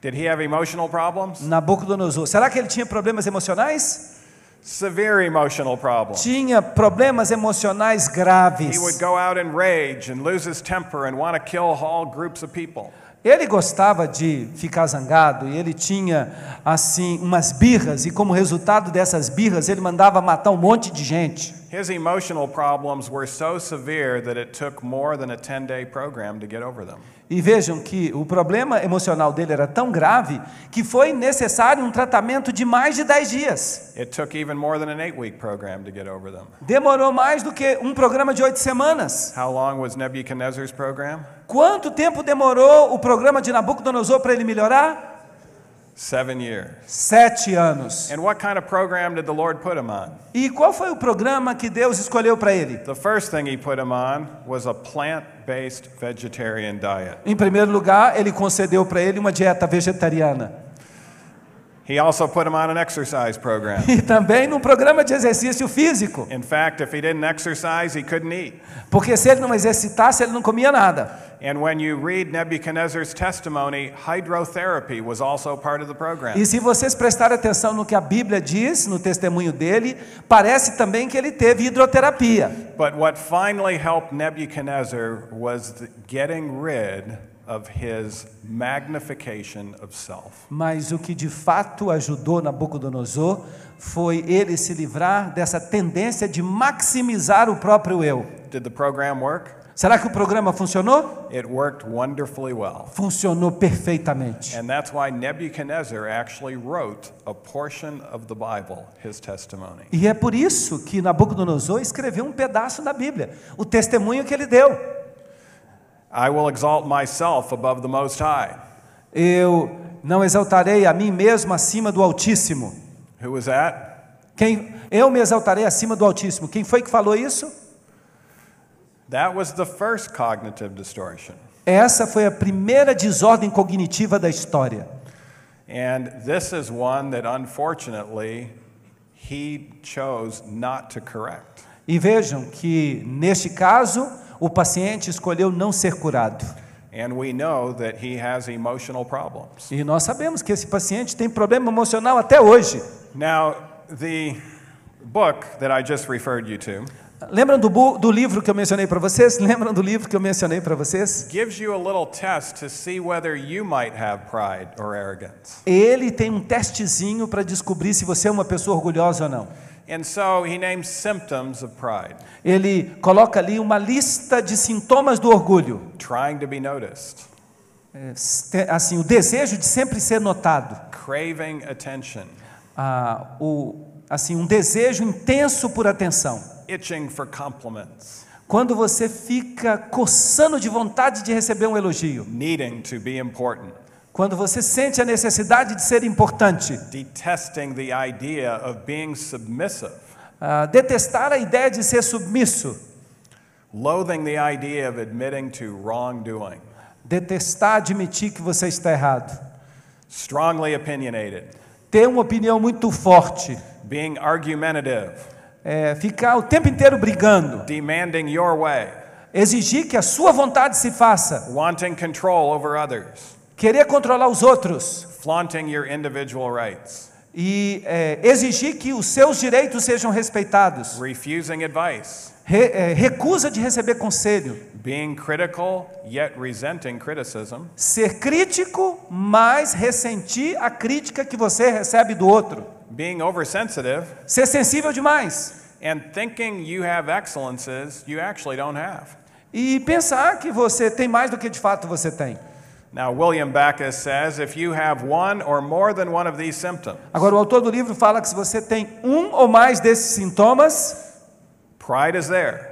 [SPEAKER 1] Did he have emotional problems?
[SPEAKER 2] Nabucodonosor. Será que ele tinha problemas emocionais?
[SPEAKER 1] Severe emotional problems.
[SPEAKER 2] Tinha problemas emocionais
[SPEAKER 1] He
[SPEAKER 2] graves.
[SPEAKER 1] would go out in rage and lose his temper and want to kill whole groups of people.
[SPEAKER 2] Ele gostava de ficar zangado e ele tinha assim umas birras e como resultado dessas birras ele mandava matar um monte de gente.
[SPEAKER 1] His emotional problems were so severe that it took more than a 10 day program to get over them.
[SPEAKER 2] E vejam que o problema emocional dele era tão grave que foi necessário um tratamento de mais de 10 dias.
[SPEAKER 1] It took even more than an week program to get over them.
[SPEAKER 2] Demorou mais do que um programa de oito semanas.
[SPEAKER 1] How long was Nebuchadnezzar's program?
[SPEAKER 2] Quanto tempo demorou o programa de Nabucodonosor para ele melhorar?
[SPEAKER 1] Seven years.
[SPEAKER 2] Sete anos.
[SPEAKER 1] And what kind of program did the Lord put him on?
[SPEAKER 2] E qual foi o programa que Deus escolheu para ele?
[SPEAKER 1] The first thing he put him on was a plant based vegetarian diet.
[SPEAKER 2] Em primeiro lugar, ele concedeu para ele uma dieta vegetariana.
[SPEAKER 1] He also put him on an exercise program.
[SPEAKER 2] E também num programa de exercício físico.
[SPEAKER 1] In fact, if he didn't exercise, he couldn't eat.
[SPEAKER 2] Porque se ele não exercitasse, ele não comia nada.
[SPEAKER 1] And when you read Nebuchadnezzar's testimony, hydrotherapy was also part of the program.
[SPEAKER 2] E se vocês prestarem atenção no que a Bíblia diz, no testemunho dele, parece também que ele teve hidroterapia.
[SPEAKER 1] But what finally helped Nebuchadnezzar was getting rid of his magnification of self.
[SPEAKER 2] Mas o que de fato ajudou Nabucodonosor foi ele se livrar dessa tendência de maximizar o próprio eu.
[SPEAKER 1] Did the program work?
[SPEAKER 2] Será que o programa funcionou?
[SPEAKER 1] It worked wonderfully well.
[SPEAKER 2] Funcionou perfeitamente.
[SPEAKER 1] And that's why Nebuchadnezzar actually wrote a portion of the Bible, his testimony.
[SPEAKER 2] E é por isso que Nabucodonosor escreveu um pedaço da Bíblia, o testemunho que ele deu.
[SPEAKER 1] I will exalt myself above the Most High.
[SPEAKER 2] Eu não exaltarei a mim mesmo acima do Altíssimo.
[SPEAKER 1] Who was that?
[SPEAKER 2] Quem eu me exaltarei acima do Altíssimo. Quem foi que falou isso?
[SPEAKER 1] That was the first cognitive distortion.
[SPEAKER 2] Essa foi a primeira desordem cognitiva da história.
[SPEAKER 1] And this is one that unfortunately he chose not to correct.
[SPEAKER 2] E vejam que neste caso o paciente escolheu não ser curado. E nós sabemos que esse paciente tem problema emocional até hoje.
[SPEAKER 1] Now, the book that I just referred you to
[SPEAKER 2] Lembram do, do livro que eu mencionei para vocês? Lembram do livro que eu mencionei para vocês? Ele tem um testezinho para descobrir se você é uma pessoa orgulhosa ou não.
[SPEAKER 1] And so he names symptoms of pride.
[SPEAKER 2] Ele coloca ali uma lista de sintomas do orgulho.
[SPEAKER 1] trying to be noticed,
[SPEAKER 2] É, assim, o desejo de sempre ser notado,
[SPEAKER 1] craving attention,
[SPEAKER 2] Ah, o, assim, um desejo intenso por atenção.
[SPEAKER 1] itching for compliments,
[SPEAKER 2] Quando você fica coçando de vontade de receber um elogio, quando você sente a necessidade de ser importante,
[SPEAKER 1] detesting the idea of being submissive,
[SPEAKER 2] ah, detestar a ideia de ser submisso,
[SPEAKER 1] loathing the idea of admitting to wrongdoing,
[SPEAKER 2] detestar admitir que você está errado,
[SPEAKER 1] strongly opinionated,
[SPEAKER 2] ter uma opinião muito forte,
[SPEAKER 1] being argumentative,
[SPEAKER 2] é, ficar o tempo inteiro brigando,
[SPEAKER 1] demanding your way,
[SPEAKER 2] exigir que a sua vontade se faça,
[SPEAKER 1] wanting control over others,
[SPEAKER 2] querer controlar os outros
[SPEAKER 1] flaunting your individual rights,
[SPEAKER 2] e é, exigir que os seus direitos sejam respeitados,
[SPEAKER 1] refusing advice,
[SPEAKER 2] Re- é, recusa de receber conselho,
[SPEAKER 1] being critical yet resenting criticism,
[SPEAKER 2] ser crítico, mas ressentir a crítica que você recebe do outro,
[SPEAKER 1] being oversensitive,
[SPEAKER 2] ser sensível demais.
[SPEAKER 1] And thinking you have excellences you actually don't have.
[SPEAKER 2] e pensar que você tem mais do que de fato você tem.
[SPEAKER 1] Now, William Backus says if you have one or more than one of these symptoms,
[SPEAKER 2] Agora, o autor do livro fala que se você tem um ou mais desses sintomas,
[SPEAKER 1] pride is there.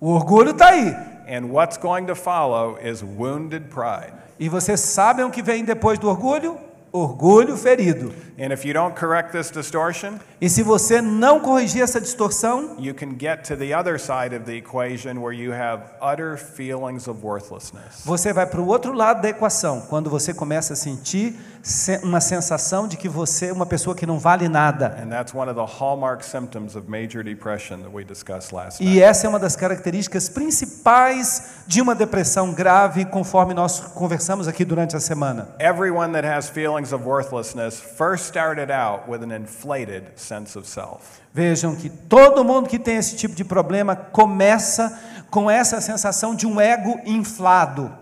[SPEAKER 2] o orgulho está aí.
[SPEAKER 1] And what's going to follow is wounded pride.
[SPEAKER 2] E vocês sabem o que vem depois do orgulho? Orgulho ferido.
[SPEAKER 1] And if you don't correct this distortion,
[SPEAKER 2] E se você não corrigir essa distorção,
[SPEAKER 1] you can get to the other side of the equation where you have utter feelings of worthlessness.
[SPEAKER 2] você vai para o outro lado da equação, quando você começa a sentir se- uma sensação de que você é uma pessoa que não vale nada.
[SPEAKER 1] And that's one of the hallmark symptoms of major depression that we discussed last
[SPEAKER 2] E essa é uma das características principais de uma depressão grave, conforme nós conversamos aqui durante a semana.
[SPEAKER 1] Everyone that has feelings of worthlessness first started out with an inflated sense of self.
[SPEAKER 2] Vejam que todo mundo que tem esse tipo de problema começa com essa sensação de um ego inflado.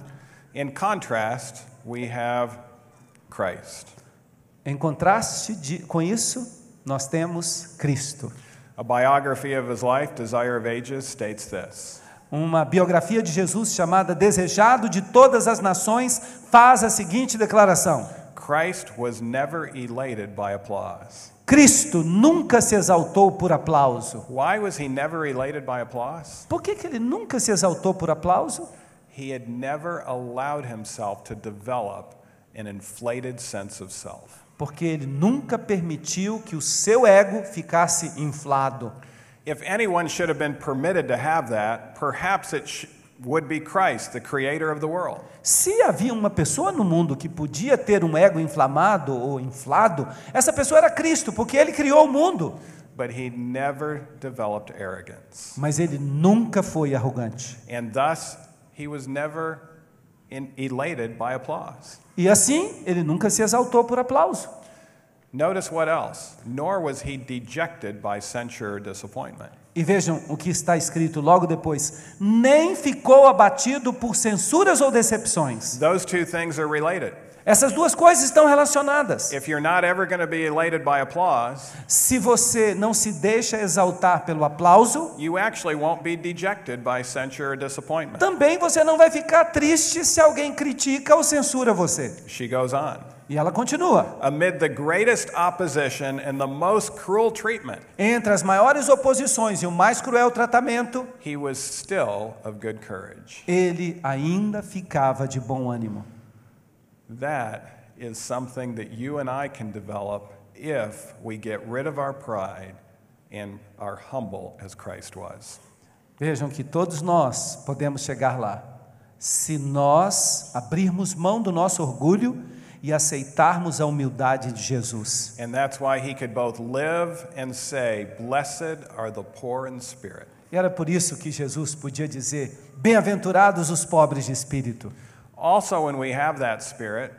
[SPEAKER 1] In contrast, we have Christ.
[SPEAKER 2] Em contraste de- com isso, nós temos Cristo.
[SPEAKER 1] A biography of his life, Desire of Ages, states this
[SPEAKER 2] Uma biografia de Jesus chamada Desejado de Todas as Nações faz a seguinte declaração:
[SPEAKER 1] Christ was never elated by applause.
[SPEAKER 2] Cristo nunca se exaltou por aplauso.
[SPEAKER 1] Why was he never elated by applause?
[SPEAKER 2] Por que, que ele nunca se exaltou por aplauso?
[SPEAKER 1] He had never allowed himself to develop an inflated sense of self.
[SPEAKER 2] Porque ele nunca permitiu que o seu ego ficasse inflado.
[SPEAKER 1] If anyone should have been permitted to have that, perhaps it would be Christ, the creator of the world.
[SPEAKER 2] Se havia uma pessoa no mundo que podia ter um ego inflamado ou inflado, essa pessoa era Cristo, porque ele criou o mundo.
[SPEAKER 1] But he never developed arrogance.
[SPEAKER 2] Mas ele nunca foi arrogante.
[SPEAKER 1] And thus, he was never in, elated by applause.
[SPEAKER 2] E assim, ele nunca se exaltou por aplauso.
[SPEAKER 1] Notice what else. Nor was he dejected by censure or disappointment.
[SPEAKER 2] E vejam o que está escrito logo depois: nem ficou abatido por censuras ou decepções.
[SPEAKER 1] Those two things are related.
[SPEAKER 2] Essas duas coisas estão relacionadas.
[SPEAKER 1] Applause,
[SPEAKER 2] Se você não se deixa exaltar pelo aplauso,
[SPEAKER 1] you actually won't be dejected by censure or disappointment.
[SPEAKER 2] também você não vai ficar triste se alguém critica ou censura você.
[SPEAKER 1] She goes on.
[SPEAKER 2] E ela continua.
[SPEAKER 1] Amid the greatest opposition and the most cruel treatment,
[SPEAKER 2] Entre as maiores oposições e o mais cruel tratamento,
[SPEAKER 1] he was still of good courage.
[SPEAKER 2] ele ainda ficava de bom ânimo.
[SPEAKER 1] That is something that you and I can develop if we get rid of our pride and are humble as Christ was.
[SPEAKER 2] Vejam que todos nós podemos chegar lá, se nós abrirmos mão do nosso orgulho e aceitarmos a humildade de Jesus.
[SPEAKER 1] And that's why he could both live and say, Blessed are the poor in spirit.
[SPEAKER 2] E era por isso que Jesus podia dizer: Bem-aventurados os pobres de espírito.
[SPEAKER 1] Also, when we have that spirit,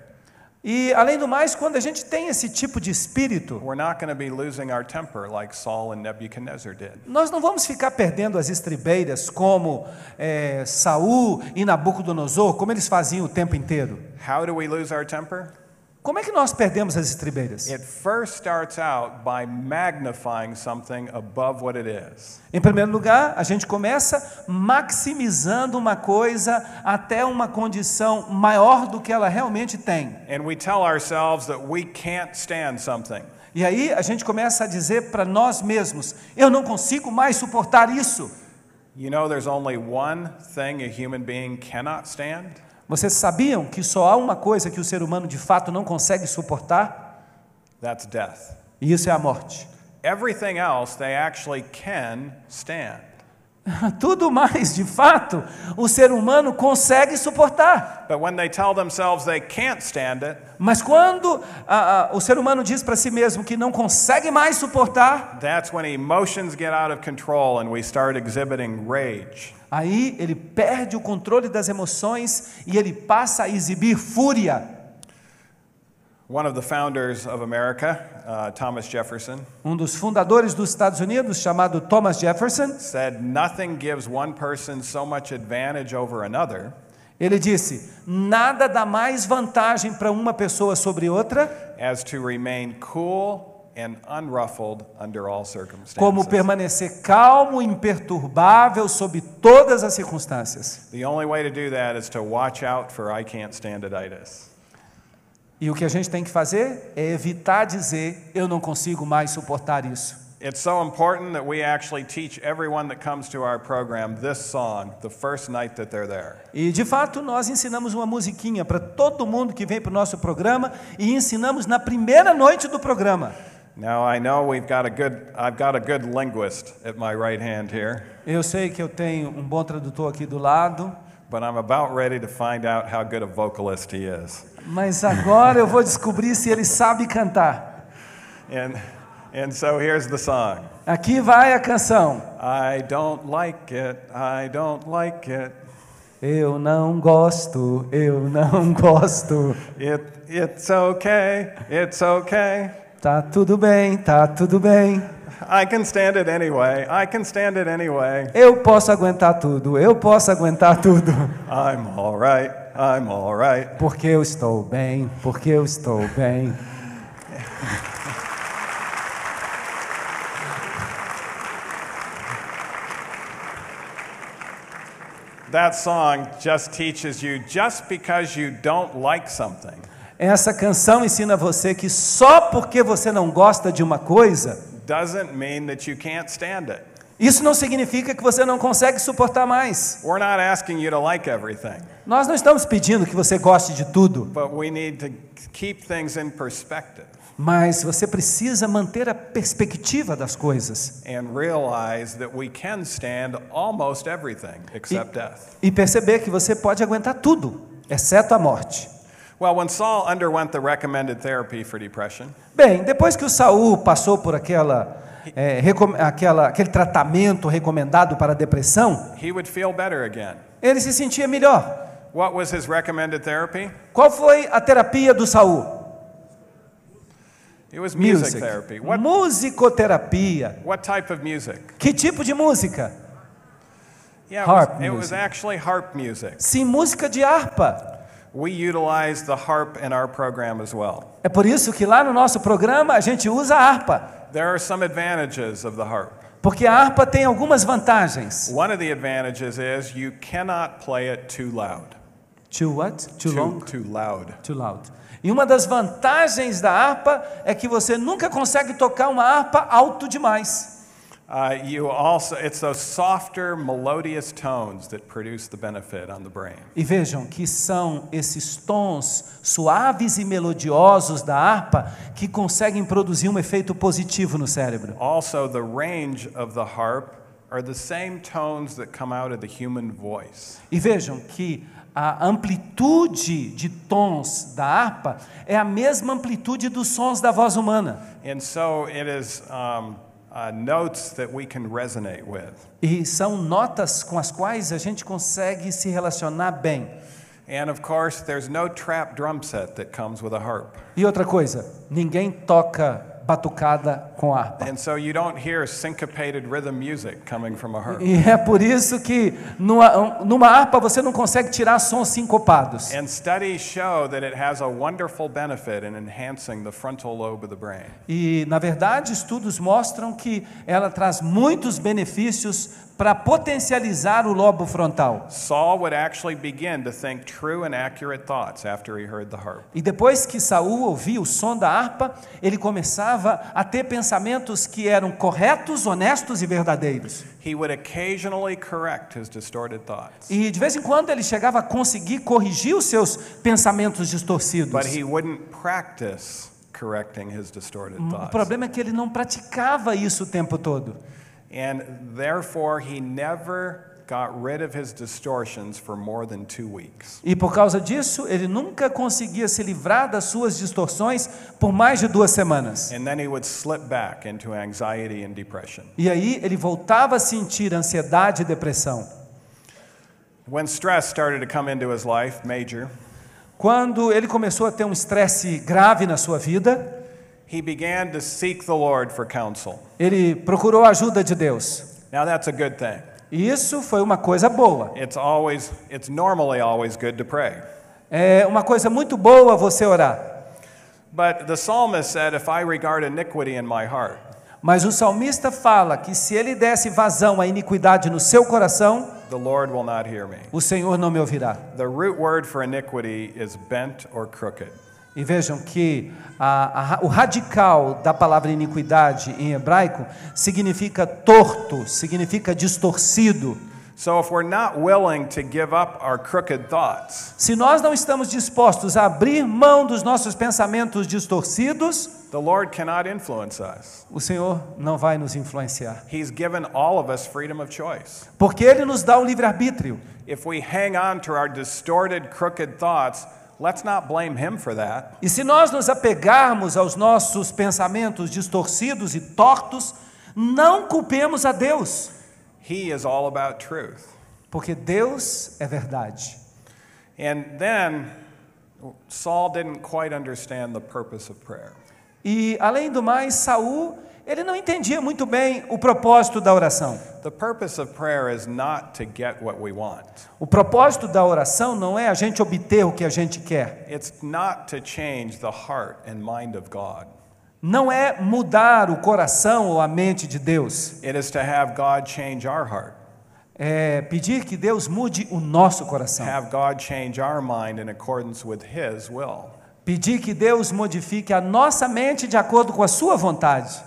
[SPEAKER 2] E além do mais, quando a gente tem esse tipo de espírito,
[SPEAKER 1] we're not going to be losing our temper like Saul and Nebuchadnezzar did.
[SPEAKER 2] nós não vamos ficar perdendo as estribeiras como é, Saul e Nabucodonosor, como eles faziam o tempo inteiro.
[SPEAKER 1] How do we lose our temper?
[SPEAKER 2] Como é que nós perdemos as estribeiras?
[SPEAKER 1] It first starts out by magnifying something above what it is.
[SPEAKER 2] Em primeiro lugar, a gente começa maximizando uma coisa até uma condição maior do que ela realmente tem.
[SPEAKER 1] And we tell ourselves that we can't stand something.
[SPEAKER 2] E aí a gente começa a dizer para nós mesmos: eu não consigo mais suportar isso.
[SPEAKER 1] You know, there's only one thing a human being cannot stand,
[SPEAKER 2] Vocês sabiam que só há uma coisa que o ser humano de fato não consegue suportar?
[SPEAKER 1] that's death.
[SPEAKER 2] E isso é a morte.
[SPEAKER 1] Everything else they actually can stand.
[SPEAKER 2] Tudo mais, de fato, o ser humano consegue suportar.
[SPEAKER 1] But when they tell themselves they can't stand it,
[SPEAKER 2] Mas quando o ser humano diz para si mesmo que não consegue mais suportar,
[SPEAKER 1] that's when emotions get out of control and we start exhibiting rage.
[SPEAKER 2] aí ele perde o controle das emoções e ele passa a exibir fúria.
[SPEAKER 1] One of the founders of America, uh, Thomas Jefferson,
[SPEAKER 2] Um dos fundadores dos Estados Unidos, chamado Thomas Jefferson,
[SPEAKER 1] said, Nothing gives one person so much advantage over another
[SPEAKER 2] ele disse: nada dá mais vantagem para uma pessoa sobre outra
[SPEAKER 1] as to remain cool and unruffled under all circumstances.
[SPEAKER 2] como permanecer calmo e imperturbável sob todas as circunstâncias.
[SPEAKER 1] The only way to do that is to watch out for I can't stand itis.
[SPEAKER 2] E o que a gente tem que fazer é evitar dizer: eu não consigo mais suportar isso.
[SPEAKER 1] It's so important that we actually teach everyone that comes to our program this song the first night that they're there.
[SPEAKER 2] E de fato, nós ensinamos uma musiquinha para todo mundo que vem para o nosso programa e ensinamos na primeira noite do programa.
[SPEAKER 1] Now I know we've got a good I've got a good linguist at my right hand here,
[SPEAKER 2] Eu sei que eu tenho um bom tradutor aqui do lado,
[SPEAKER 1] but I'm about ready to find out how good a vocalist he is.
[SPEAKER 2] mas agora eu vou descobrir se ele sabe cantar.
[SPEAKER 1] And and so here's the song.
[SPEAKER 2] Aqui vai a canção.
[SPEAKER 1] I don't like it. I don't like it.
[SPEAKER 2] Eu não gosto, eu não gosto.
[SPEAKER 1] It it's okay. It's okay.
[SPEAKER 2] Tá tudo bem, tá tudo bem.
[SPEAKER 1] I can stand it anyway. I can stand it anyway.
[SPEAKER 2] Eu posso aguentar tudo, eu posso aguentar tudo.
[SPEAKER 1] I'm all right. I'm all right.
[SPEAKER 2] Porque eu estou bem, porque eu estou bem.
[SPEAKER 1] That song just teaches you just because you don't like something
[SPEAKER 2] Essa canção ensina você que só porque você não gosta de uma coisa,
[SPEAKER 1] doesn't mean that you can't stand it.
[SPEAKER 2] isso não significa que você não consegue suportar mais.
[SPEAKER 1] We're not asking you to like everything,
[SPEAKER 2] Nós não estamos pedindo que você goste de tudo,
[SPEAKER 1] but we need to keep things in perspective
[SPEAKER 2] mas você precisa manter a perspectiva das coisas
[SPEAKER 1] and realize that we can stand almost everything except death.
[SPEAKER 2] e perceber que você pode aguentar tudo, exceto a morte.
[SPEAKER 1] Well, when Saul underwent the recommended therapy for depression,
[SPEAKER 2] Bem, depois que o Saul passou por aquela, é, recom- aquela- aquele tratamento recomendado para a depressão,
[SPEAKER 1] he would feel better again.
[SPEAKER 2] ele se sentia melhor.
[SPEAKER 1] What was his recommended therapy?
[SPEAKER 2] Qual foi a terapia do Saul?
[SPEAKER 1] It was music, therapy. What,
[SPEAKER 2] Musicoterapia.
[SPEAKER 1] what type of music?
[SPEAKER 2] Que tipo de música?
[SPEAKER 1] Yeah,
[SPEAKER 2] Harp
[SPEAKER 1] it, was, it was
[SPEAKER 2] music.
[SPEAKER 1] actually harp music.
[SPEAKER 2] Sim, música de harpa.
[SPEAKER 1] We utilize the harp in our program as well.
[SPEAKER 2] É por isso que lá no nosso programa a gente usa a harpa,
[SPEAKER 1] There are some advantages of the harp.
[SPEAKER 2] porque a harpa tem algumas vantagens.
[SPEAKER 1] One of the advantages is you cannot play it too loud.
[SPEAKER 2] Too what? Too long?
[SPEAKER 1] Too loud.
[SPEAKER 2] Too loud. E uma das vantagens da harpa é que você nunca consegue tocar uma harpa alto demais.
[SPEAKER 1] Uh, you also, it's those softer, melodious tones that produce the benefit on the brain.
[SPEAKER 2] E vejam que são esses tons suaves e melodiosos da harpa que conseguem produzir um efeito positivo no cérebro.
[SPEAKER 1] Also, the range of the harp are the same tones that come out of the human voice.
[SPEAKER 2] E vejam que a amplitude de tons da harpa é a mesma amplitude dos sons da voz humana.
[SPEAKER 1] And so it is um, uh, notes that we can resonate with.
[SPEAKER 2] E são notas com as quais a gente consegue se relacionar bem.
[SPEAKER 1] And of course, there's no trap drum set that comes with a harp.
[SPEAKER 2] E outra coisa, ninguém toca batucada com harpa.
[SPEAKER 1] And so you don't hear syncopated rhythm music coming from a harp.
[SPEAKER 2] E é por isso que numa, numa harpa você não consegue tirar sons sincopados.
[SPEAKER 1] And studies show that it has a wonderful benefit in enhancing the frontal lobe of the brain.
[SPEAKER 2] E, na verdade, estudos mostram que ela traz muitos benefícios para potencializar o lobo frontal.
[SPEAKER 1] Saul would actually begin to think true and accurate thoughts after he heard the harp.
[SPEAKER 2] E depois que Saul ouvia o som da harpa, ele começava a ter pensamentos que eram corretos, honestos e verdadeiros.
[SPEAKER 1] He would occasionally correct his distorted thoughts,
[SPEAKER 2] E de vez em quando ele chegava a conseguir corrigir os seus pensamentos distorcidos.
[SPEAKER 1] but he wouldn't practice correcting his distorted
[SPEAKER 2] O
[SPEAKER 1] thoughts.
[SPEAKER 2] problema é que ele não praticava isso o tempo todo.
[SPEAKER 1] And therefore, he never got rid of his distortions for more than two weeks.
[SPEAKER 2] E por causa disso, ele nunca conseguia se livrar das suas distorções por mais de duas semanas.
[SPEAKER 1] And then he would slip back into anxiety and depression.
[SPEAKER 2] E aí ele voltava a sentir ansiedade e depressão.
[SPEAKER 1] When stress started to come into his life, major,
[SPEAKER 2] Quando ele começou a ter um estresse grave na sua vida,
[SPEAKER 1] he began to seek the Lord for counsel.
[SPEAKER 2] ele procurou a ajuda de Deus.
[SPEAKER 1] Now that's a good thing.
[SPEAKER 2] Isso foi uma coisa boa.
[SPEAKER 1] It's always it's normally always good to pray.
[SPEAKER 2] É uma coisa muito boa você orar.
[SPEAKER 1] But the psalmist said, If I regard iniquity in my heart,
[SPEAKER 2] Mas o salmista fala que se ele desse vazão à iniquidade no seu coração,
[SPEAKER 1] the Lord will not hear me.
[SPEAKER 2] o Senhor não me ouvirá.
[SPEAKER 1] The root word for iniquity is bent or crooked.
[SPEAKER 2] E vejam que a- a- o radical da palavra iniquidade em hebraico significa torto, significa distorcido.
[SPEAKER 1] So if we're not willing to give up our crooked thoughts,
[SPEAKER 2] Se nós não estamos dispostos a abrir mão dos nossos pensamentos distorcidos,
[SPEAKER 1] the Lord cannot influence us.
[SPEAKER 2] o Senhor não vai nos influenciar.
[SPEAKER 1] He's given all of us freedom of choice.
[SPEAKER 2] Porque Ele nos dá o livre-arbítrio.
[SPEAKER 1] If we hang on to our distorted, crooked thoughts, let's not blame Him for that.
[SPEAKER 2] E se nós nos apegarmos aos nossos pensamentos distorcidos e tortos, não culpemos a Deus,
[SPEAKER 1] He is all about truth.
[SPEAKER 2] porque Deus é verdade.
[SPEAKER 1] And then Saul didn't quite understand the purpose of prayer.
[SPEAKER 2] E além do mais, Saul, ele não entendia muito bem o propósito da oração.
[SPEAKER 1] The purpose of prayer is not to get what we want.
[SPEAKER 2] O propósito da oração não é a gente obter o que a gente quer.
[SPEAKER 1] It's not to change the heart and mind of God.
[SPEAKER 2] Não é mudar o coração ou a mente de Deus.
[SPEAKER 1] It is to have God change our heart,
[SPEAKER 2] É pedir que Deus mude o nosso coração.
[SPEAKER 1] have God change our mind in accordance with His will.
[SPEAKER 2] Pedir que Deus modifique a nossa mente de acordo com a sua vontade.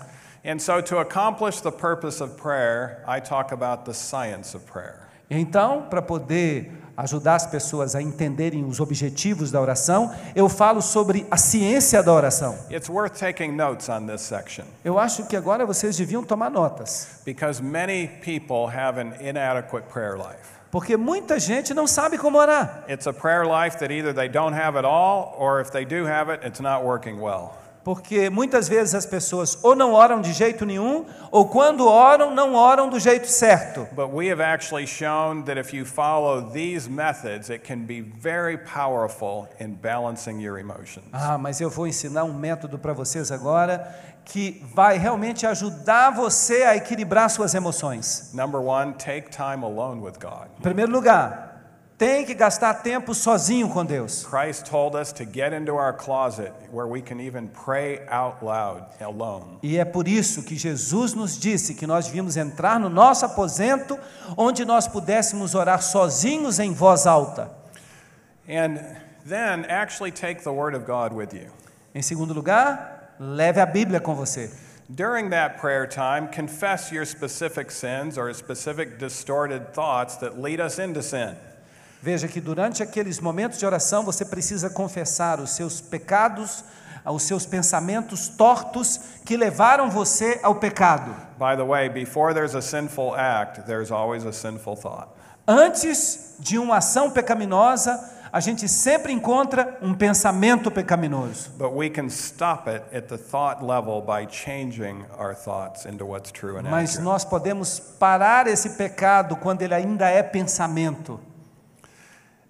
[SPEAKER 1] And so, to accomplish the purpose of prayer, I talk about the science of prayer.
[SPEAKER 2] Então, para poder ajudar as pessoas a entenderem os objetivos da oração, eu falo sobre a ciência da oração.
[SPEAKER 1] It's worth taking notes on this section
[SPEAKER 2] Eu acho que agora vocês deviam tomar notas,
[SPEAKER 1] because many people have an inadequate prayer life.
[SPEAKER 2] porque muita gente não sabe como orar.
[SPEAKER 1] It's a prayer life that either they don't have at all, or if they do have it, it's not working well.
[SPEAKER 2] Porque muitas vezes as pessoas ou não oram de jeito nenhum, ou quando oram, não oram do jeito certo.
[SPEAKER 1] But we have actually shown that if you follow these methods, it can be very powerful in balancing your emotions.
[SPEAKER 2] Ah, mas eu vou ensinar um método para vocês agora que vai realmente ajudar você a equilibrar suas emoções.
[SPEAKER 1] Number one, take time alone with God.
[SPEAKER 2] Em primeiro lugar, tem que gastar tempo sozinho com Deus.
[SPEAKER 1] Christ told us to get into our closet where we can even pray out loud alone.
[SPEAKER 2] E é por isso que Jesus nos disse que nós devíamos entrar no nosso aposento, onde nós pudéssemos orar sozinhos em voz alta.
[SPEAKER 1] And then actually take the Word of God with you.
[SPEAKER 2] Em segundo lugar, leve a Bíblia com você.
[SPEAKER 1] During that prayer time, confess your specific sins or specific distorted thoughts that lead us into sin.
[SPEAKER 2] Veja que durante aqueles momentos de oração você precisa confessar os seus pecados, os seus pensamentos tortos que levaram você ao pecado.
[SPEAKER 1] By the way, before there's a sinful act, there's always a sinful thought.
[SPEAKER 2] Antes de uma ação pecaminosa, a gente sempre encontra um pensamento pecaminoso.
[SPEAKER 1] But we can stop it at the thought level by changing our thoughts into what's true and
[SPEAKER 2] Mas nós podemos parar esse pecado quando ele ainda é pensamento.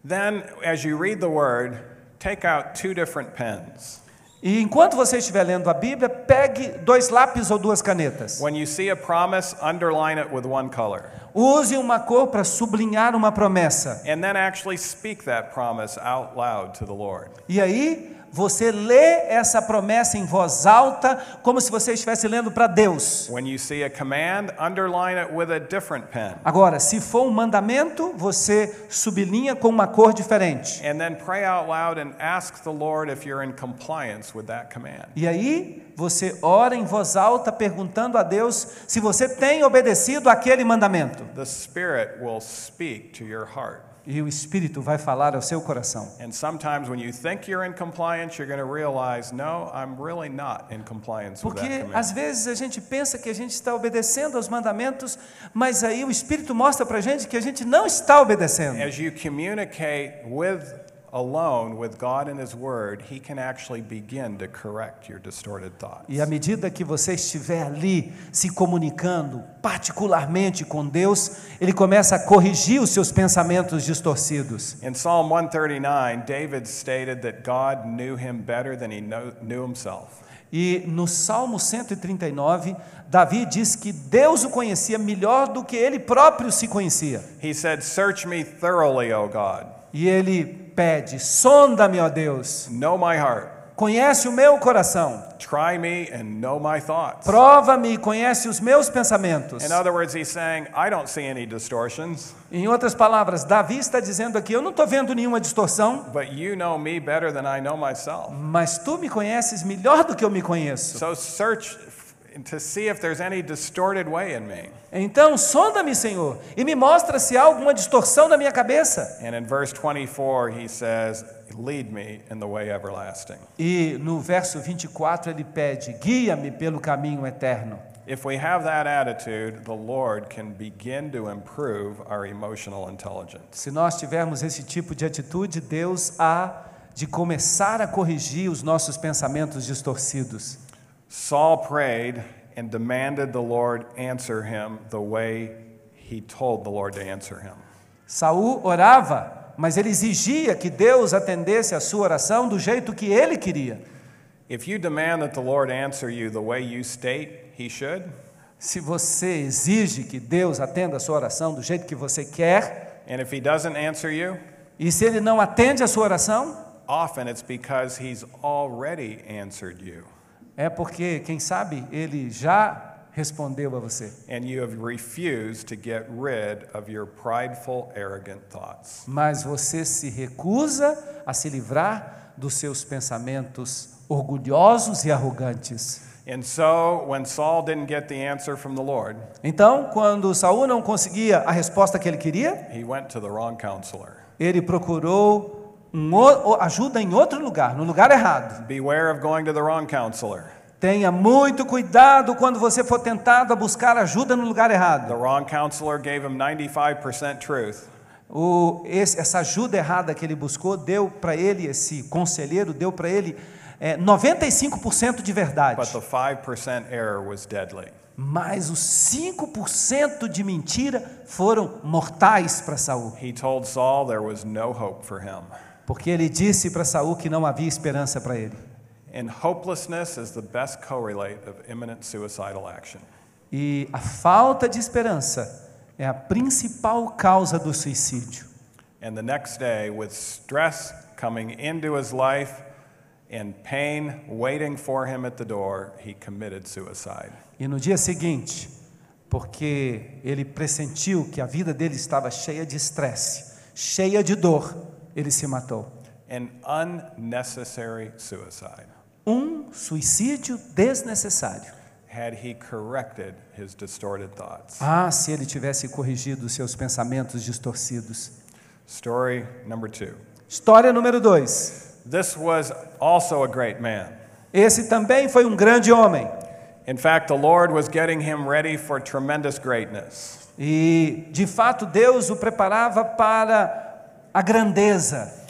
[SPEAKER 1] Then, as you read the word, take out two different pens.
[SPEAKER 2] E enquanto você estiver lendo a Bíblia, pegue dois lápis ou duas canetas.
[SPEAKER 1] When you see a promise, underline it with one color.
[SPEAKER 2] Use uma cor para sublinhar uma promessa.
[SPEAKER 1] And then actually speak that promise out loud to the Lord.
[SPEAKER 2] E aí, você lê essa promessa em voz alta, como se você estivesse lendo para Deus.
[SPEAKER 1] When you see a command, underline it with a different pen.
[SPEAKER 2] Agora, se for um mandamento, você sublinha com uma cor diferente.
[SPEAKER 1] And then pray out loud and ask the Lord if you're in compliance with that command.
[SPEAKER 2] E aí, você ora em voz alta, perguntando a Deus se você tem obedecido aquele mandamento.
[SPEAKER 1] The Spirit will speak to your heart.
[SPEAKER 2] E o Espírito vai falar ao seu coração.
[SPEAKER 1] And sometimes when you think you're in compliance, you're going to realize, no, I'm really not in compliance with that
[SPEAKER 2] Porque
[SPEAKER 1] command.
[SPEAKER 2] às vezes a gente pensa que a gente está obedecendo aos mandamentos, mas aí o Espírito mostra para a gente que a gente não está obedecendo.
[SPEAKER 1] As you communicate with alone with God and His Word, He can actually begin to correct your distorted thoughts.
[SPEAKER 2] E à medida que você estiver ali se comunicando particularmente com Deus, Ele começa a corrigir os seus pensamentos distorcidos.
[SPEAKER 1] In Psalm 139, David stated that God knew him better than he knew himself.
[SPEAKER 2] E no Salmo 139, Davi diz que Deus o conhecia melhor do que ele próprio se conhecia.
[SPEAKER 1] He said, Search me thoroughly, O God.
[SPEAKER 2] E ele pede: sonda-me, ó Deus,
[SPEAKER 1] Know my heart.
[SPEAKER 2] conhece o meu coração,
[SPEAKER 1] Try me and know my thoughts.
[SPEAKER 2] prova-me e conhece os meus pensamentos.
[SPEAKER 1] In other words, he's saying, I don't see any distortions,
[SPEAKER 2] Em outras palavras, Davi está dizendo aqui: eu não estou vendo nenhuma distorção,
[SPEAKER 1] but you know me better than I know myself.
[SPEAKER 2] mas tu me conheces melhor do que eu me conheço.
[SPEAKER 1] So search to see if there's any distorted way in me.
[SPEAKER 2] Então, sonda-me, Senhor, e me mostra se há alguma distorção na minha cabeça.
[SPEAKER 1] And in verse 24, he says, Lead me in the way everlasting.
[SPEAKER 2] E no verso 24 ele pede: guia-me pelo caminho eterno.
[SPEAKER 1] If we have that attitude, the Lord can begin to improve our emotional intelligence.
[SPEAKER 2] Se nós tivermos esse tipo de atitude, Deus há de começar a corrigir os nossos pensamentos distorcidos.
[SPEAKER 1] Saul prayed and demanded the Lord answer him the way he told the Lord to answer him.
[SPEAKER 2] Saul orava, mas ele exigia que Deus atendesse a sua oração do jeito que ele queria.
[SPEAKER 1] If you demand that the Lord answer you the way you state he should,
[SPEAKER 2] Se você exige que Deus atenda a sua oração do jeito que você quer,
[SPEAKER 1] and if he doesn't answer you,
[SPEAKER 2] e se ele não atende a sua oração,
[SPEAKER 1] often it's because he's already answered you
[SPEAKER 2] é porque, quem sabe, ele já respondeu a você.
[SPEAKER 1] and you have refused to get rid of your prideful, arrogant thoughts.
[SPEAKER 2] Mas você se recusa a se livrar dos seus pensamentos orgulhosos e arrogantes.
[SPEAKER 1] And so, when Saul didn't get the answer from the Lord,
[SPEAKER 2] Então, quando Saul não conseguia a resposta que ele queria,
[SPEAKER 1] he went to the wrong counselor.
[SPEAKER 2] ele procurou um ajuda em outro lugar, no lugar errado.
[SPEAKER 1] Beware of going to the wrong counselor.
[SPEAKER 2] Tenha muito cuidado quando você for tentado a buscar ajuda no lugar
[SPEAKER 1] The
[SPEAKER 2] errado.
[SPEAKER 1] wrong counselor gave him 95% truth,
[SPEAKER 2] O, esse- essa ajuda errada que ele buscou deu para ele, esse conselheiro deu para ele é, 95% de
[SPEAKER 1] but
[SPEAKER 2] verdade.
[SPEAKER 1] the 5% error was deadly.
[SPEAKER 2] Mas os 5% de mentira foram mortais para Saul,
[SPEAKER 1] He told Saul there was no hope for him.
[SPEAKER 2] Porque ele disse para Saul que não havia esperança para ele.
[SPEAKER 1] And hopelessness is the best correlate of imminent suicidal action.
[SPEAKER 2] E a falta de esperança é a principal causa do suicídio.
[SPEAKER 1] And the next day, with stress coming into his life and pain waiting for him at the door, he committed suicide.
[SPEAKER 2] E no dia seguinte, porque ele pressentiu que a vida dele estava cheia de estresse, cheia de dor, ele se matou.
[SPEAKER 1] An unnecessary suicide.
[SPEAKER 2] Um suicídio desnecessário.
[SPEAKER 1] Had he corrected his distorted thoughts.
[SPEAKER 2] Ah, se ele tivesse corrigido seus pensamentos distorcidos.
[SPEAKER 1] Story number two.
[SPEAKER 2] História número dois.
[SPEAKER 1] This was also a great man.
[SPEAKER 2] Esse também foi um grande homem.
[SPEAKER 1] In fact, the Lord was getting him ready for tremendous greatness.
[SPEAKER 2] E, de fato, Deus o preparava para a grandeza.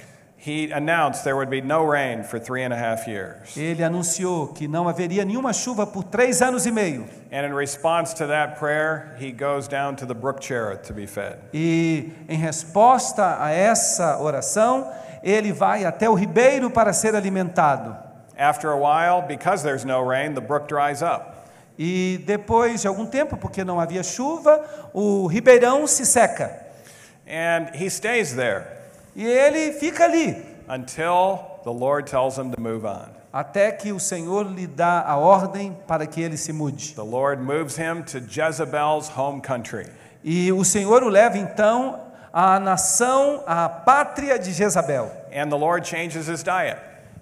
[SPEAKER 1] he announced there would be no rain for three and a half years.
[SPEAKER 2] Ele anunciou que não haveria nenhuma chuva por três anos e meio.
[SPEAKER 1] And in response to that prayer, he goes down to the brook Cherith to be fed.
[SPEAKER 2] E em resposta a essa oração, ele vai até o ribeiro para ser alimentado.
[SPEAKER 1] After a while, because there's no rain, the brook dries up.
[SPEAKER 2] E depois de algum tempo, porque não havia chuva, o ribeirão se seca.
[SPEAKER 1] And he stays there
[SPEAKER 2] E ele fica ali,
[SPEAKER 1] until the Lord tells him to move on.
[SPEAKER 2] até que o Senhor lhe dá a ordem para que ele se mude.
[SPEAKER 1] The Lord moves him to Jezebel's home country.
[SPEAKER 2] E o Senhor o leva então à nação, à pátria de Jezabel.
[SPEAKER 1] And the Lord changes his diet.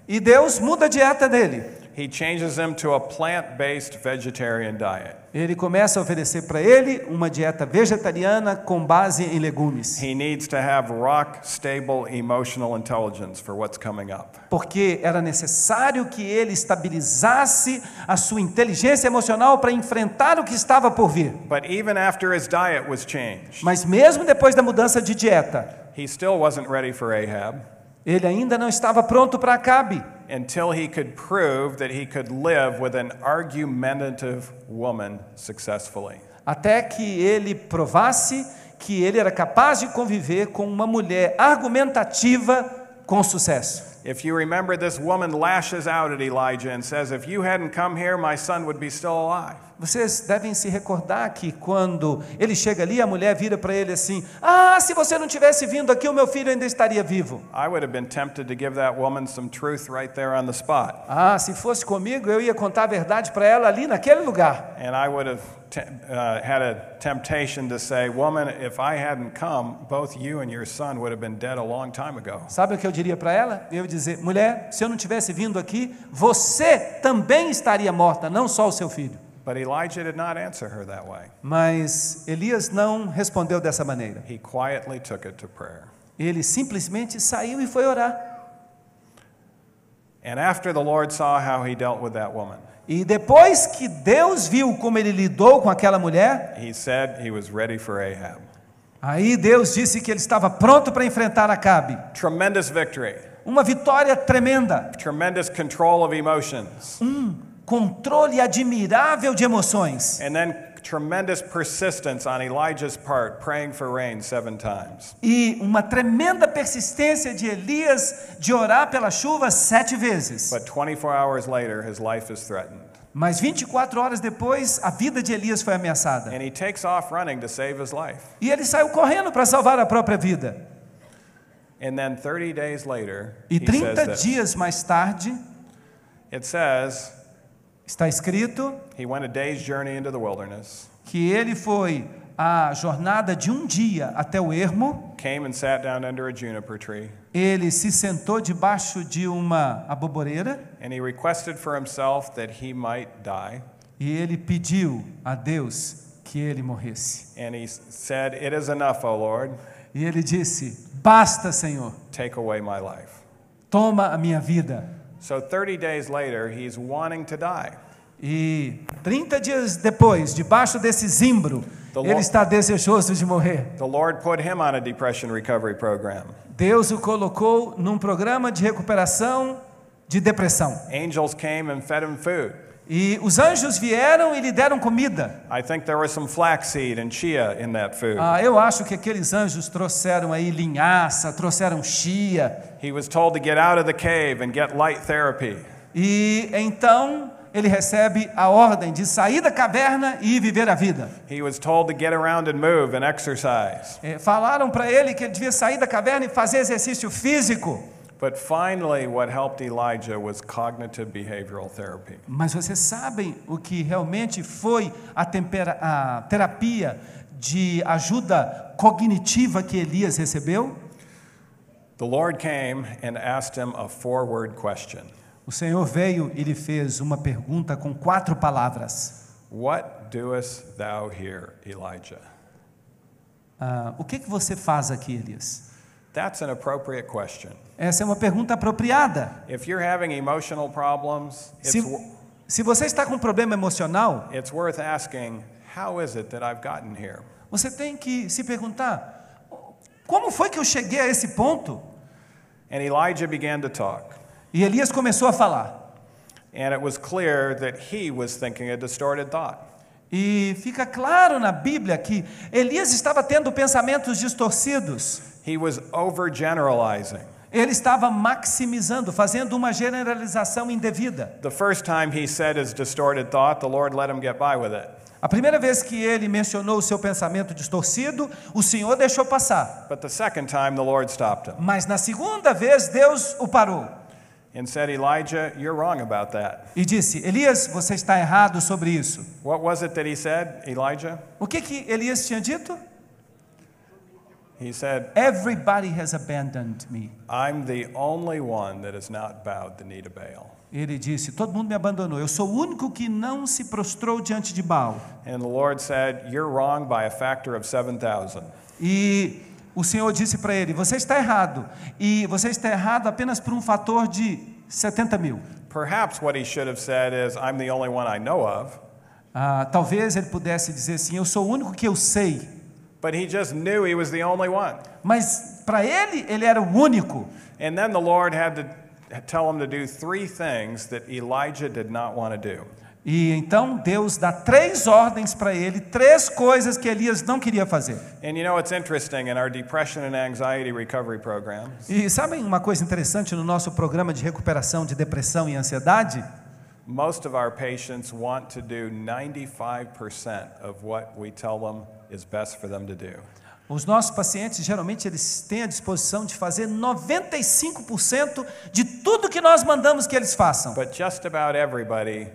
[SPEAKER 2] E Deus muda a dieta dele.
[SPEAKER 1] He changes him to a plant based vegetarian diet.
[SPEAKER 2] Ele começa a oferecer para ele uma dieta vegetariana com base em legumes.
[SPEAKER 1] He needs to have rock stable emotional intelligence for what's coming up.
[SPEAKER 2] Porque era necessário que ele estabilizasse a sua inteligência emocional para enfrentar o que estava por vir.
[SPEAKER 1] But even after his diet was changed,
[SPEAKER 2] Mas mesmo depois da mudança de dieta,
[SPEAKER 1] he still wasn't ready for Ahab
[SPEAKER 2] ele ainda não estava pronto para Acabe.
[SPEAKER 1] Until he could prove that he could live with an argumentative woman successfully.
[SPEAKER 2] até que ele provasse que ele era capaz de conviver com uma mulher argumentativa com sucesso.
[SPEAKER 1] If you remember, this woman lashes out at Elijah and says, If you hadn't come here, my son would be still alive.
[SPEAKER 2] Vocês devem se recordar que quando ele chega ali, a mulher vira para ele assim: Ah, se você não tivesse vindo aqui, o meu filho ainda estaria vivo.
[SPEAKER 1] I would have been tempted to give that woman some truth right there on the spot.
[SPEAKER 2] Ah, se fosse comigo, eu ia contar a verdade para ela ali naquele lugar.
[SPEAKER 1] And I would have uh, had a temptation to say, Woman, if I hadn't come, both you and your son would have been dead a long time ago.
[SPEAKER 2] Sabe o que eu diria para ela? Eu dizer: Mulher, se eu não tivesse vindo aqui, você também estaria morta, não só o seu filho.
[SPEAKER 1] But Elijah did not answer her that way.
[SPEAKER 2] Mas Elias não respondeu dessa maneira.
[SPEAKER 1] He quietly took it to prayer.
[SPEAKER 2] Ele simplesmente saiu e foi orar.
[SPEAKER 1] And after the Lord saw how he dealt with that woman,
[SPEAKER 2] E depois que Deus viu como ele lidou com aquela mulher,
[SPEAKER 1] he said he was ready for Ahab.
[SPEAKER 2] aí Deus disse que ele estava pronto para enfrentar Acabe.
[SPEAKER 1] Tremendous victory,
[SPEAKER 2] Uma vitória tremenda,
[SPEAKER 1] tremendous control of emotions,
[SPEAKER 2] um controle admirável de emoções.
[SPEAKER 1] and then tremendous persistence on Elijah's part, praying for rain seven times.
[SPEAKER 2] E uma tremenda persistência de Elias de orar pela chuva sete vezes.
[SPEAKER 1] But 24 hours later, his life is threatened.
[SPEAKER 2] Mas 24 horas depois, a vida de Elias foi ameaçada.
[SPEAKER 1] And he takes off running to save his life.
[SPEAKER 2] E ele saiu correndo para salvar a própria vida.
[SPEAKER 1] And then 30 days later,
[SPEAKER 2] E
[SPEAKER 1] he says
[SPEAKER 2] 30
[SPEAKER 1] this.
[SPEAKER 2] dias mais tarde,
[SPEAKER 1] It says,
[SPEAKER 2] está escrito
[SPEAKER 1] he went a day's journey into the wilderness,
[SPEAKER 2] que ele foi a jornada de um dia até o ermo,
[SPEAKER 1] came and sat down under a juniper tree,
[SPEAKER 2] ele se sentou debaixo de uma aboboreira
[SPEAKER 1] and he requested for himself that he might die.
[SPEAKER 2] e ele pediu a Deus que ele morresse.
[SPEAKER 1] And he said, It is enough, O Lord,
[SPEAKER 2] E ele disse: Basta, Senhor,
[SPEAKER 1] take away my life.
[SPEAKER 2] toma a minha vida.
[SPEAKER 1] So 30 days later, he's wanting to die.
[SPEAKER 2] E 30 dias depois, debaixo desse zimbro,
[SPEAKER 1] The
[SPEAKER 2] ele está desejoso de morrer.
[SPEAKER 1] The Lord put him on a depression recovery program.
[SPEAKER 2] Deus o colocou num programa de recuperação de depressão.
[SPEAKER 1] Angels came and fed him food.
[SPEAKER 2] E os anjos vieram e lhe deram comida.
[SPEAKER 1] I think there was some flaxseed and chia in that food.
[SPEAKER 2] Ah, eu acho que aqueles anjos trouxeram aí linhaça, trouxeram chia.
[SPEAKER 1] He was told to get out of the cave and get light therapy.
[SPEAKER 2] E então ele recebe a ordem de sair da caverna e viver a vida.
[SPEAKER 1] He was told to get around and move and exercise.
[SPEAKER 2] Eh, falaram para ele que ele devia sair da caverna e fazer exercício físico.
[SPEAKER 1] But finally, what helped Elijah was cognitive behavioral therapy.
[SPEAKER 2] Mas vocês sabem o que realmente foi a, tempera- a terapia de ajuda cognitiva que Elias recebeu?
[SPEAKER 1] The Lord came and asked him a four word question
[SPEAKER 2] O Senhor veio e lhe fez uma pergunta com quatro palavras.
[SPEAKER 1] What doest thou here, Elijah?
[SPEAKER 2] Ah, o que, que você faz aqui, Elias?
[SPEAKER 1] That's an appropriate question.
[SPEAKER 2] Essa é uma pergunta apropriada.
[SPEAKER 1] If you're having emotional problems, it's,
[SPEAKER 2] Se, se você está com um problema emocional,
[SPEAKER 1] it's worth asking, How is it that I've gotten here?
[SPEAKER 2] você tem que se perguntar: como foi que eu cheguei a esse ponto?
[SPEAKER 1] And Elijah began to talk.
[SPEAKER 2] E Elias começou a falar.
[SPEAKER 1] And it was clear that he was thinking a distorted thought.
[SPEAKER 2] E fica claro na Bíblia que Elias estava tendo pensamentos distorcidos.
[SPEAKER 1] He was overgeneralizing.
[SPEAKER 2] Ele estava maximizando, fazendo uma generalização indevida.
[SPEAKER 1] The first time he said his distorted thought, the Lord let him get by with it.
[SPEAKER 2] A primeira vez que ele mencionou o seu pensamento distorcido, o Senhor deixou passar.
[SPEAKER 1] But the second time, the Lord stopped him
[SPEAKER 2] Mas na segunda vez, Deus o parou
[SPEAKER 1] and said, Elijah, you're wrong about that.
[SPEAKER 2] e disse: Elias, você está errado sobre isso.
[SPEAKER 1] What was it that he said, Elijah?
[SPEAKER 2] O que que Elias tinha dito?
[SPEAKER 1] He said,
[SPEAKER 2] Everybody has abandoned me.
[SPEAKER 1] I'm the only one that has not bowed the knee to Baal.
[SPEAKER 2] Ele disse: Todo mundo me abandonou. Eu sou o único que não se prostrou diante de Baal.
[SPEAKER 1] And the Lord said, You're wrong by a factor of 7,000.
[SPEAKER 2] E o Senhor disse para ele: Você está errado. E você está errado apenas por um fator de 70 mil.
[SPEAKER 1] Perhaps what he should have said is, I'm the only one I know of.
[SPEAKER 2] Ah, talvez ele pudesse dizer assim: Eu sou o único que eu sei.
[SPEAKER 1] But he just knew he was the only one.
[SPEAKER 2] Mas para ele, ele era o único.
[SPEAKER 1] And then the Lord had to tell him to do three things that Elijah did not want to do.
[SPEAKER 2] E então Deus dá três ordens para ele, três coisas que Elias não queria fazer.
[SPEAKER 1] And you know, it's interesting in our depression and anxiety recovery programs,
[SPEAKER 2] E sabem uma coisa interessante no nosso programa de recuperação de depressão e ansiedade?
[SPEAKER 1] Most of our patients want to do 95% of what we tell them is best for them to do.
[SPEAKER 2] Os nossos pacientes geralmente eles têm a disposição de fazer 95% de tudo que nós mandamos que eles façam.
[SPEAKER 1] But just about everybody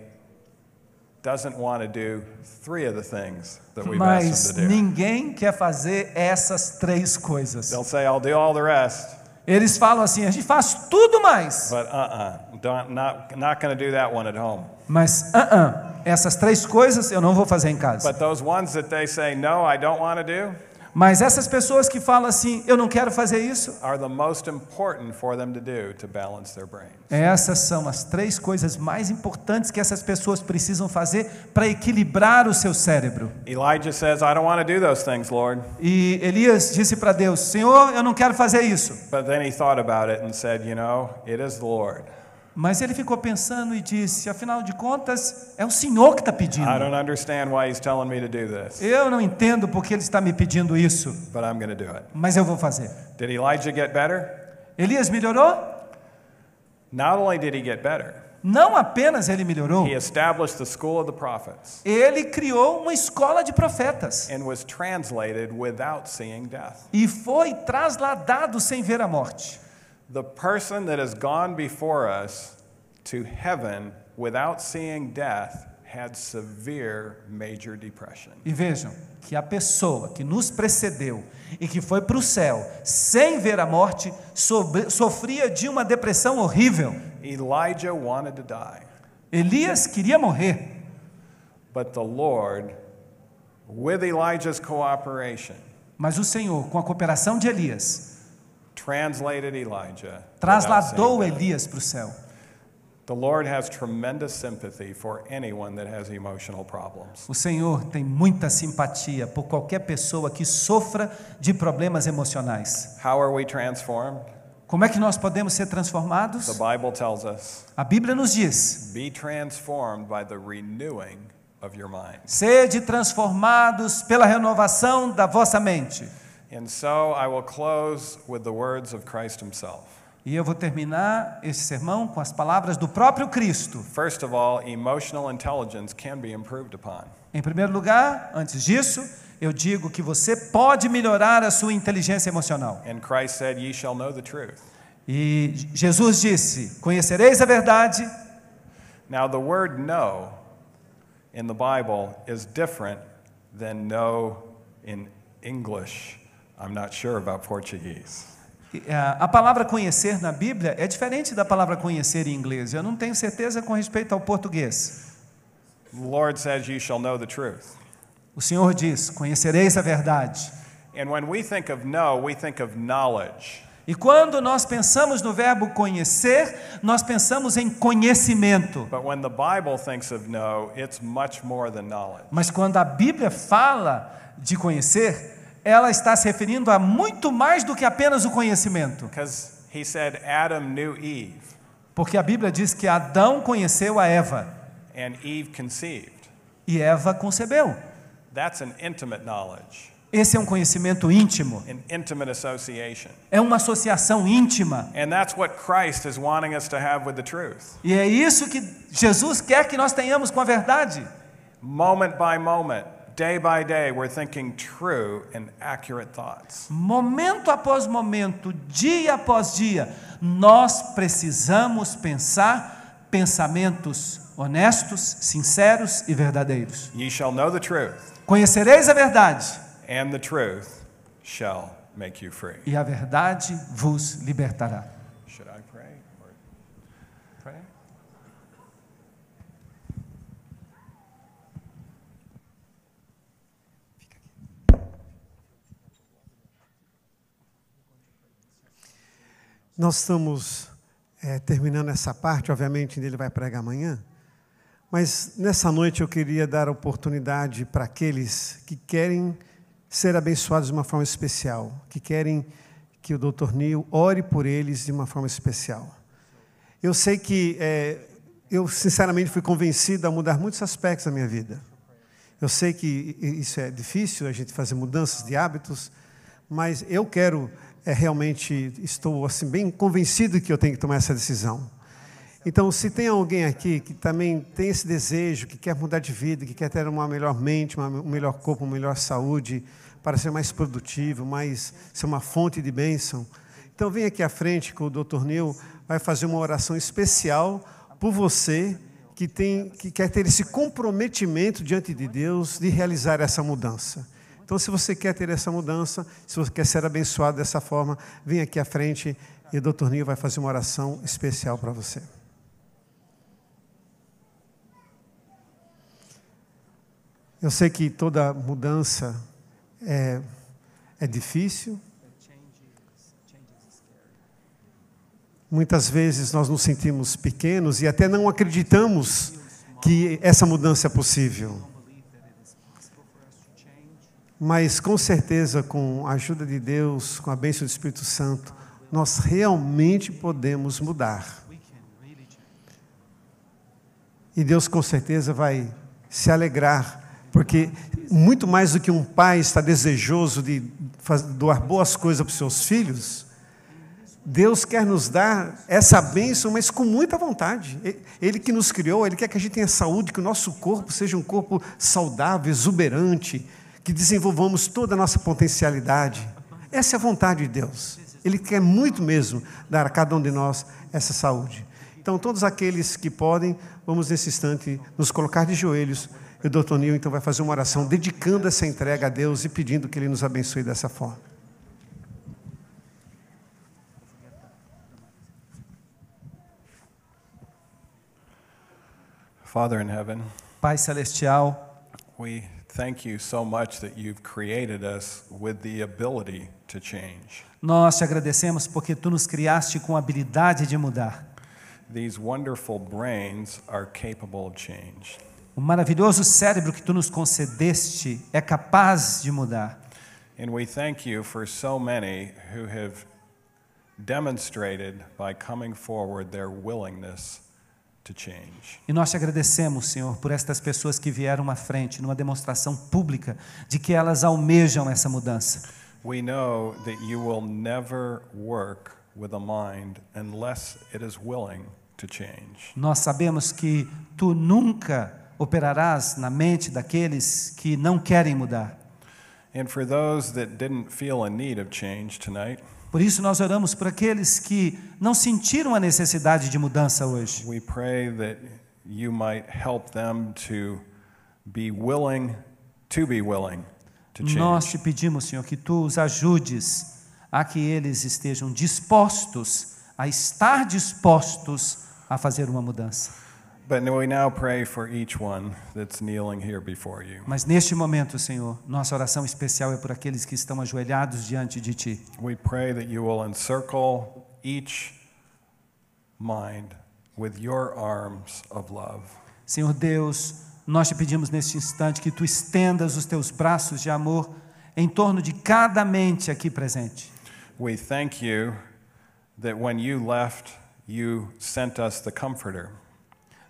[SPEAKER 1] doesn't want to do three of the things that we've asked
[SPEAKER 2] Mas
[SPEAKER 1] them to do.
[SPEAKER 2] ninguém quer fazer essas três coisas.
[SPEAKER 1] They'll say, I'll do all the rest,
[SPEAKER 2] Eles falam assim: a gente faz tudo mais,
[SPEAKER 1] but uh-uh, don't, not, not going to do that one at home.
[SPEAKER 2] mas ah, ah, essas três coisas eu não vou fazer em casa.
[SPEAKER 1] But those ones that they say, no, I don't want to do,
[SPEAKER 2] Mas essas pessoas que falam assim, eu não quero fazer isso, essas são as três coisas mais importantes que essas pessoas precisam fazer para equilibrar o seu cérebro.
[SPEAKER 1] Elijah says, I don't want to do those things, Lord.
[SPEAKER 2] E Elias disse para Deus: Senhor, eu não quero fazer isso.
[SPEAKER 1] But then he thought about it and said, you know, it is the Lord.
[SPEAKER 2] Mas ele ficou pensando e disse: afinal de contas, é o Senhor que está pedindo.
[SPEAKER 1] I don't understand why he's telling me to do this,
[SPEAKER 2] Eu não entendo porque ele está me pedindo isso,
[SPEAKER 1] but I'm going to do it.
[SPEAKER 2] mas eu vou fazer.
[SPEAKER 1] Did Elijah get better?
[SPEAKER 2] Elias melhorou?
[SPEAKER 1] Not only did he get better,
[SPEAKER 2] Não apenas ele melhorou,
[SPEAKER 1] he established the school of the prophets
[SPEAKER 2] ele criou uma escola de profetas
[SPEAKER 1] and was translated without seeing death.
[SPEAKER 2] e foi trasladado sem ver a morte.
[SPEAKER 1] The person that has gone before us to heaven without seeing death had severe major depression.
[SPEAKER 2] E vejam que a pessoa que nos precedeu e que foi para o céu sem ver a morte sobre- sofria de uma depressão horrível.
[SPEAKER 1] Elijah wanted to die,
[SPEAKER 2] Elias queria morrer,
[SPEAKER 1] but the Lord, with Elijah's cooperation,
[SPEAKER 2] mas o Senhor, com a cooperação de Elias,
[SPEAKER 1] translated Elijah.
[SPEAKER 2] trasladou. Elias para o céu.
[SPEAKER 1] The Lord has tremendous sympathy for anyone that has emotional problems.
[SPEAKER 2] O Senhor tem muita simpatia por qualquer pessoa que sofra de problemas emocionais.
[SPEAKER 1] How are we transformed?
[SPEAKER 2] Como é que nós podemos ser
[SPEAKER 1] The
[SPEAKER 2] transformados?
[SPEAKER 1] Bible tells us
[SPEAKER 2] A Bíblia nos diz:
[SPEAKER 1] be transformed by the renewing of your mind.
[SPEAKER 2] sede transformados pela renovação da vossa mente.
[SPEAKER 1] And so I will close with the words of Christ Himself.
[SPEAKER 2] E eu vou terminar esse sermão com as palavras do próprio Cristo.
[SPEAKER 1] First of all, emotional intelligence can be improved upon.
[SPEAKER 2] Em primeiro lugar, antes disso, eu digo que você pode melhorar a sua inteligência emocional.
[SPEAKER 1] And Christ said, Ye shall know the truth.
[SPEAKER 2] E Jesus disse: Conhecereis a verdade.
[SPEAKER 1] Now, the word know in the Bible is different than know in English. I'm not sure about Portuguese.
[SPEAKER 2] E, a- palavra conhecer na Bíblia é diferente da palavra conhecer em inglês. Eu não tenho certeza com respeito ao português.
[SPEAKER 1] The Lord says, You shall know the truth.
[SPEAKER 2] O Senhor diz: Conhecereis a verdade.
[SPEAKER 1] And when we think of know, we think of knowledge.
[SPEAKER 2] E quando nós pensamos no verbo conhecer, nós pensamos em conhecimento.
[SPEAKER 1] But when the Bible thinks of know, it's much more than knowledge.
[SPEAKER 2] Mas quando a Bíblia fala de conhecer, ela está se referindo a muito mais do que apenas o conhecimento.
[SPEAKER 1] He said Adam knew Eve,
[SPEAKER 2] Porque a Bíblia diz que Adão conheceu a Eva
[SPEAKER 1] and Eve conceived.
[SPEAKER 2] e Eva concebeu.
[SPEAKER 1] That's an intimate knowledge,
[SPEAKER 2] Esse é um conhecimento íntimo,
[SPEAKER 1] an intimate association.
[SPEAKER 2] é uma associação íntima.
[SPEAKER 1] And that's what Christ is wanting us to have with the truth.
[SPEAKER 2] E é isso que Jesus quer que nós tenhamos com a verdade.
[SPEAKER 1] Moment by moment, day by day, we're thinking true and accurate thoughts.
[SPEAKER 2] Momento após momento, dia após dia, nós precisamos pensar pensamentos honestos, sinceros e verdadeiros.
[SPEAKER 1] Ye shall know the truth,
[SPEAKER 2] Conhecereis a verdade,
[SPEAKER 1] and the truth shall make you free.
[SPEAKER 2] e a verdade vos libertará.
[SPEAKER 1] Should I pray? Or pray?
[SPEAKER 3] Nós estamos eh, terminando essa parte, obviamente ele vai pregar amanhã, mas nessa noite eu queria dar oportunidade para aqueles que querem ser abençoados de uma forma especial, que querem que o Dr. Neil ore por eles de uma forma especial. Eu sei que eh, eu sinceramente fui convencido a mudar muitos aspectos da minha vida. Eu sei que isso é difícil, a gente fazer mudanças de hábitos, mas eu quero é, realmente, estou assim bem convencido que eu tenho que tomar essa decisão. Então, se tem alguém aqui que também tem esse desejo, que quer mudar de vida, que quer ter uma melhor mente, uma, um melhor corpo, uma melhor saúde, para ser mais produtivo, mais ser uma fonte de bênção, então vem aqui à frente que o Dr. Neil vai fazer uma oração especial por você que tem que quer ter esse comprometimento diante de Deus de realizar essa mudança. Então, se você quer ter essa mudança, se você quer ser abençoado dessa forma, vem aqui à frente e o Dr. Nil vai fazer uma oração especial para você. Eu sei que toda mudança é, é difícil. Muitas vezes nós nos sentimos pequenos e até não acreditamos que essa mudança é possível. Mas com certeza, com a ajuda de Deus, com a bênção do Espírito Santo, nós realmente podemos mudar. E Deus com certeza vai se alegrar, porque muito mais do que um pai está desejoso de doar boas coisas para os seus filhos, Deus quer nos dar essa bênção, mas com muita vontade. Ele que nos criou, Ele quer que a gente tenha saúde, que o nosso corpo seja um corpo saudável, exuberante, que desenvolvamos toda a nossa potencialidade. Essa é a vontade de Deus. Ele quer muito mesmo dar a cada um de nós essa saúde. Então, todos aqueles que podem, vamos nesse instante nos colocar de joelhos. E o doutor Nil então vai fazer uma oração dedicando essa entrega a Deus e pedindo que Ele nos abençoe dessa forma.
[SPEAKER 1] Father in heaven,
[SPEAKER 2] Pai celestial,
[SPEAKER 1] we thank you so much that you've created us with the ability to change.
[SPEAKER 2] nós te agradecemos porque tu nos criaste com a habilidade de mudar.
[SPEAKER 1] These wonderful brains are capable of change.
[SPEAKER 2] O maravilhoso cérebro que tu nos concedeste é capaz de mudar.
[SPEAKER 1] And we thank you for so many who have demonstrated by coming forward their willingness.
[SPEAKER 2] E nós te agradecemos, Senhor, por estas pessoas que vieram à frente numa demonstração pública de que elas almejam essa mudança.
[SPEAKER 1] We know that you will never work with a mind unless it is willing to change.
[SPEAKER 2] Nós sabemos que tu nunca operarás na mente daqueles que não querem mudar.
[SPEAKER 1] And for those that didn't feel a need of change tonight,
[SPEAKER 2] Por isso nós oramos por aqueles que não sentiram a necessidade de mudança hoje.
[SPEAKER 1] we pray that you might help them to be willing to be willing to
[SPEAKER 2] Nós
[SPEAKER 1] change.
[SPEAKER 2] te pedimos, Senhor, que tu os ajudes a que eles estejam dispostos a estar dispostos a fazer uma mudança.
[SPEAKER 1] But we now pray for each one that's kneeling here before you.
[SPEAKER 2] Mas neste momento, Senhor, nossa oração especial é por aqueles que estão ajoelhados diante de ti.
[SPEAKER 1] We pray that you will encircle each mind with your arms of love.
[SPEAKER 2] Senhor Deus, nós te pedimos neste instante que tu estendas os teus braços de amor em torno de cada mente aqui presente.
[SPEAKER 1] We thank you that when you left, you sent us the Comforter.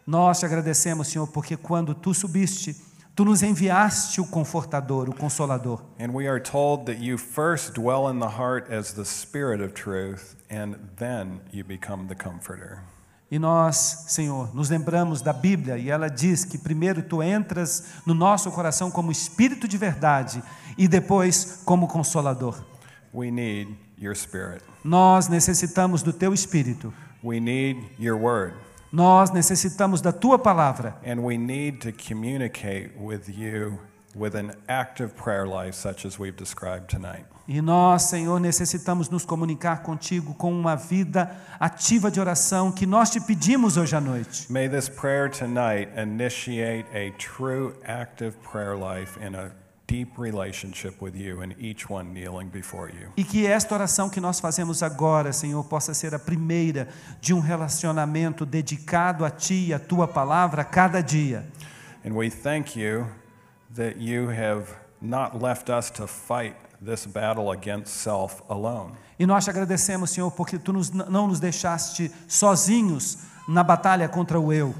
[SPEAKER 2] Nós te agradecemos, Senhor, porque quando tu subiste, tu nos enviaste o confortador, o consolador.
[SPEAKER 1] And we are told that you first dwell in the heart as the Spirit of truth, and then you become the Comforter.
[SPEAKER 2] E nós, Senhor, nos lembramos da Bíblia e ela diz que primeiro tu entras no nosso coração como espírito de verdade e depois como consolador.
[SPEAKER 1] We need your Spirit.
[SPEAKER 2] Nós necessitamos do teu espírito.
[SPEAKER 1] We need your Word.
[SPEAKER 2] Nós necessitamos da tua palavra.
[SPEAKER 1] And we need to communicate with you with an active prayer life, such as we've described tonight.
[SPEAKER 2] E nós, Senhor, necessitamos nos comunicar contigo com uma vida ativa de oração que nós te pedimos hoje à noite.
[SPEAKER 1] May this prayer tonight initiate a true active prayer life in a deep relationship with you and each one kneeling before you.
[SPEAKER 2] E que esta oração que nós fazemos agora, Senhor, possa ser a primeira de um relacionamento dedicado a Ti e a Tua palavra a cada dia.
[SPEAKER 1] And we thank you that you have not left us to fight this battle against self alone.
[SPEAKER 2] E nós te agradecemos, Senhor, porque Tu nos, não nos deixaste sozinhos na batalha contra o eu.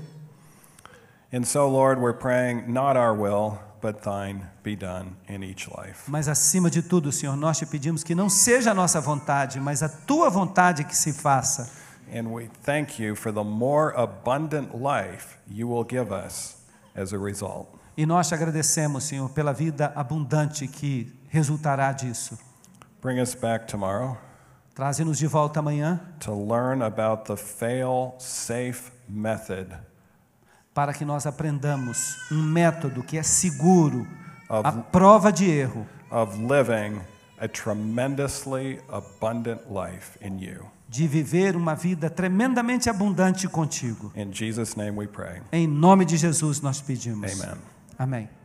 [SPEAKER 1] And so, Lord, we're praying not our will, but thine be done in each life.
[SPEAKER 2] Mas acima de tudo, Senhor, nós te pedimos que não seja a nossa vontade, mas a Tua vontade que se faça.
[SPEAKER 1] And we thank you for the more abundant life you will give us as a result.
[SPEAKER 2] E nós te agradecemos, Senhor, pela vida abundante que resultará disso.
[SPEAKER 1] Bring us back tomorrow
[SPEAKER 2] Traze-nos de volta amanhã
[SPEAKER 1] to learn about the fail safe method
[SPEAKER 2] para que nós aprendamos um método que é seguro,
[SPEAKER 1] Of-
[SPEAKER 2] a prova de erro,
[SPEAKER 1] of living a tremendously abundant life in you.
[SPEAKER 2] de viver uma vida tremendamente abundante contigo.
[SPEAKER 1] In Jesus' name we pray.
[SPEAKER 2] Em nome de Jesus nós pedimos.
[SPEAKER 1] Amen.
[SPEAKER 2] Amém.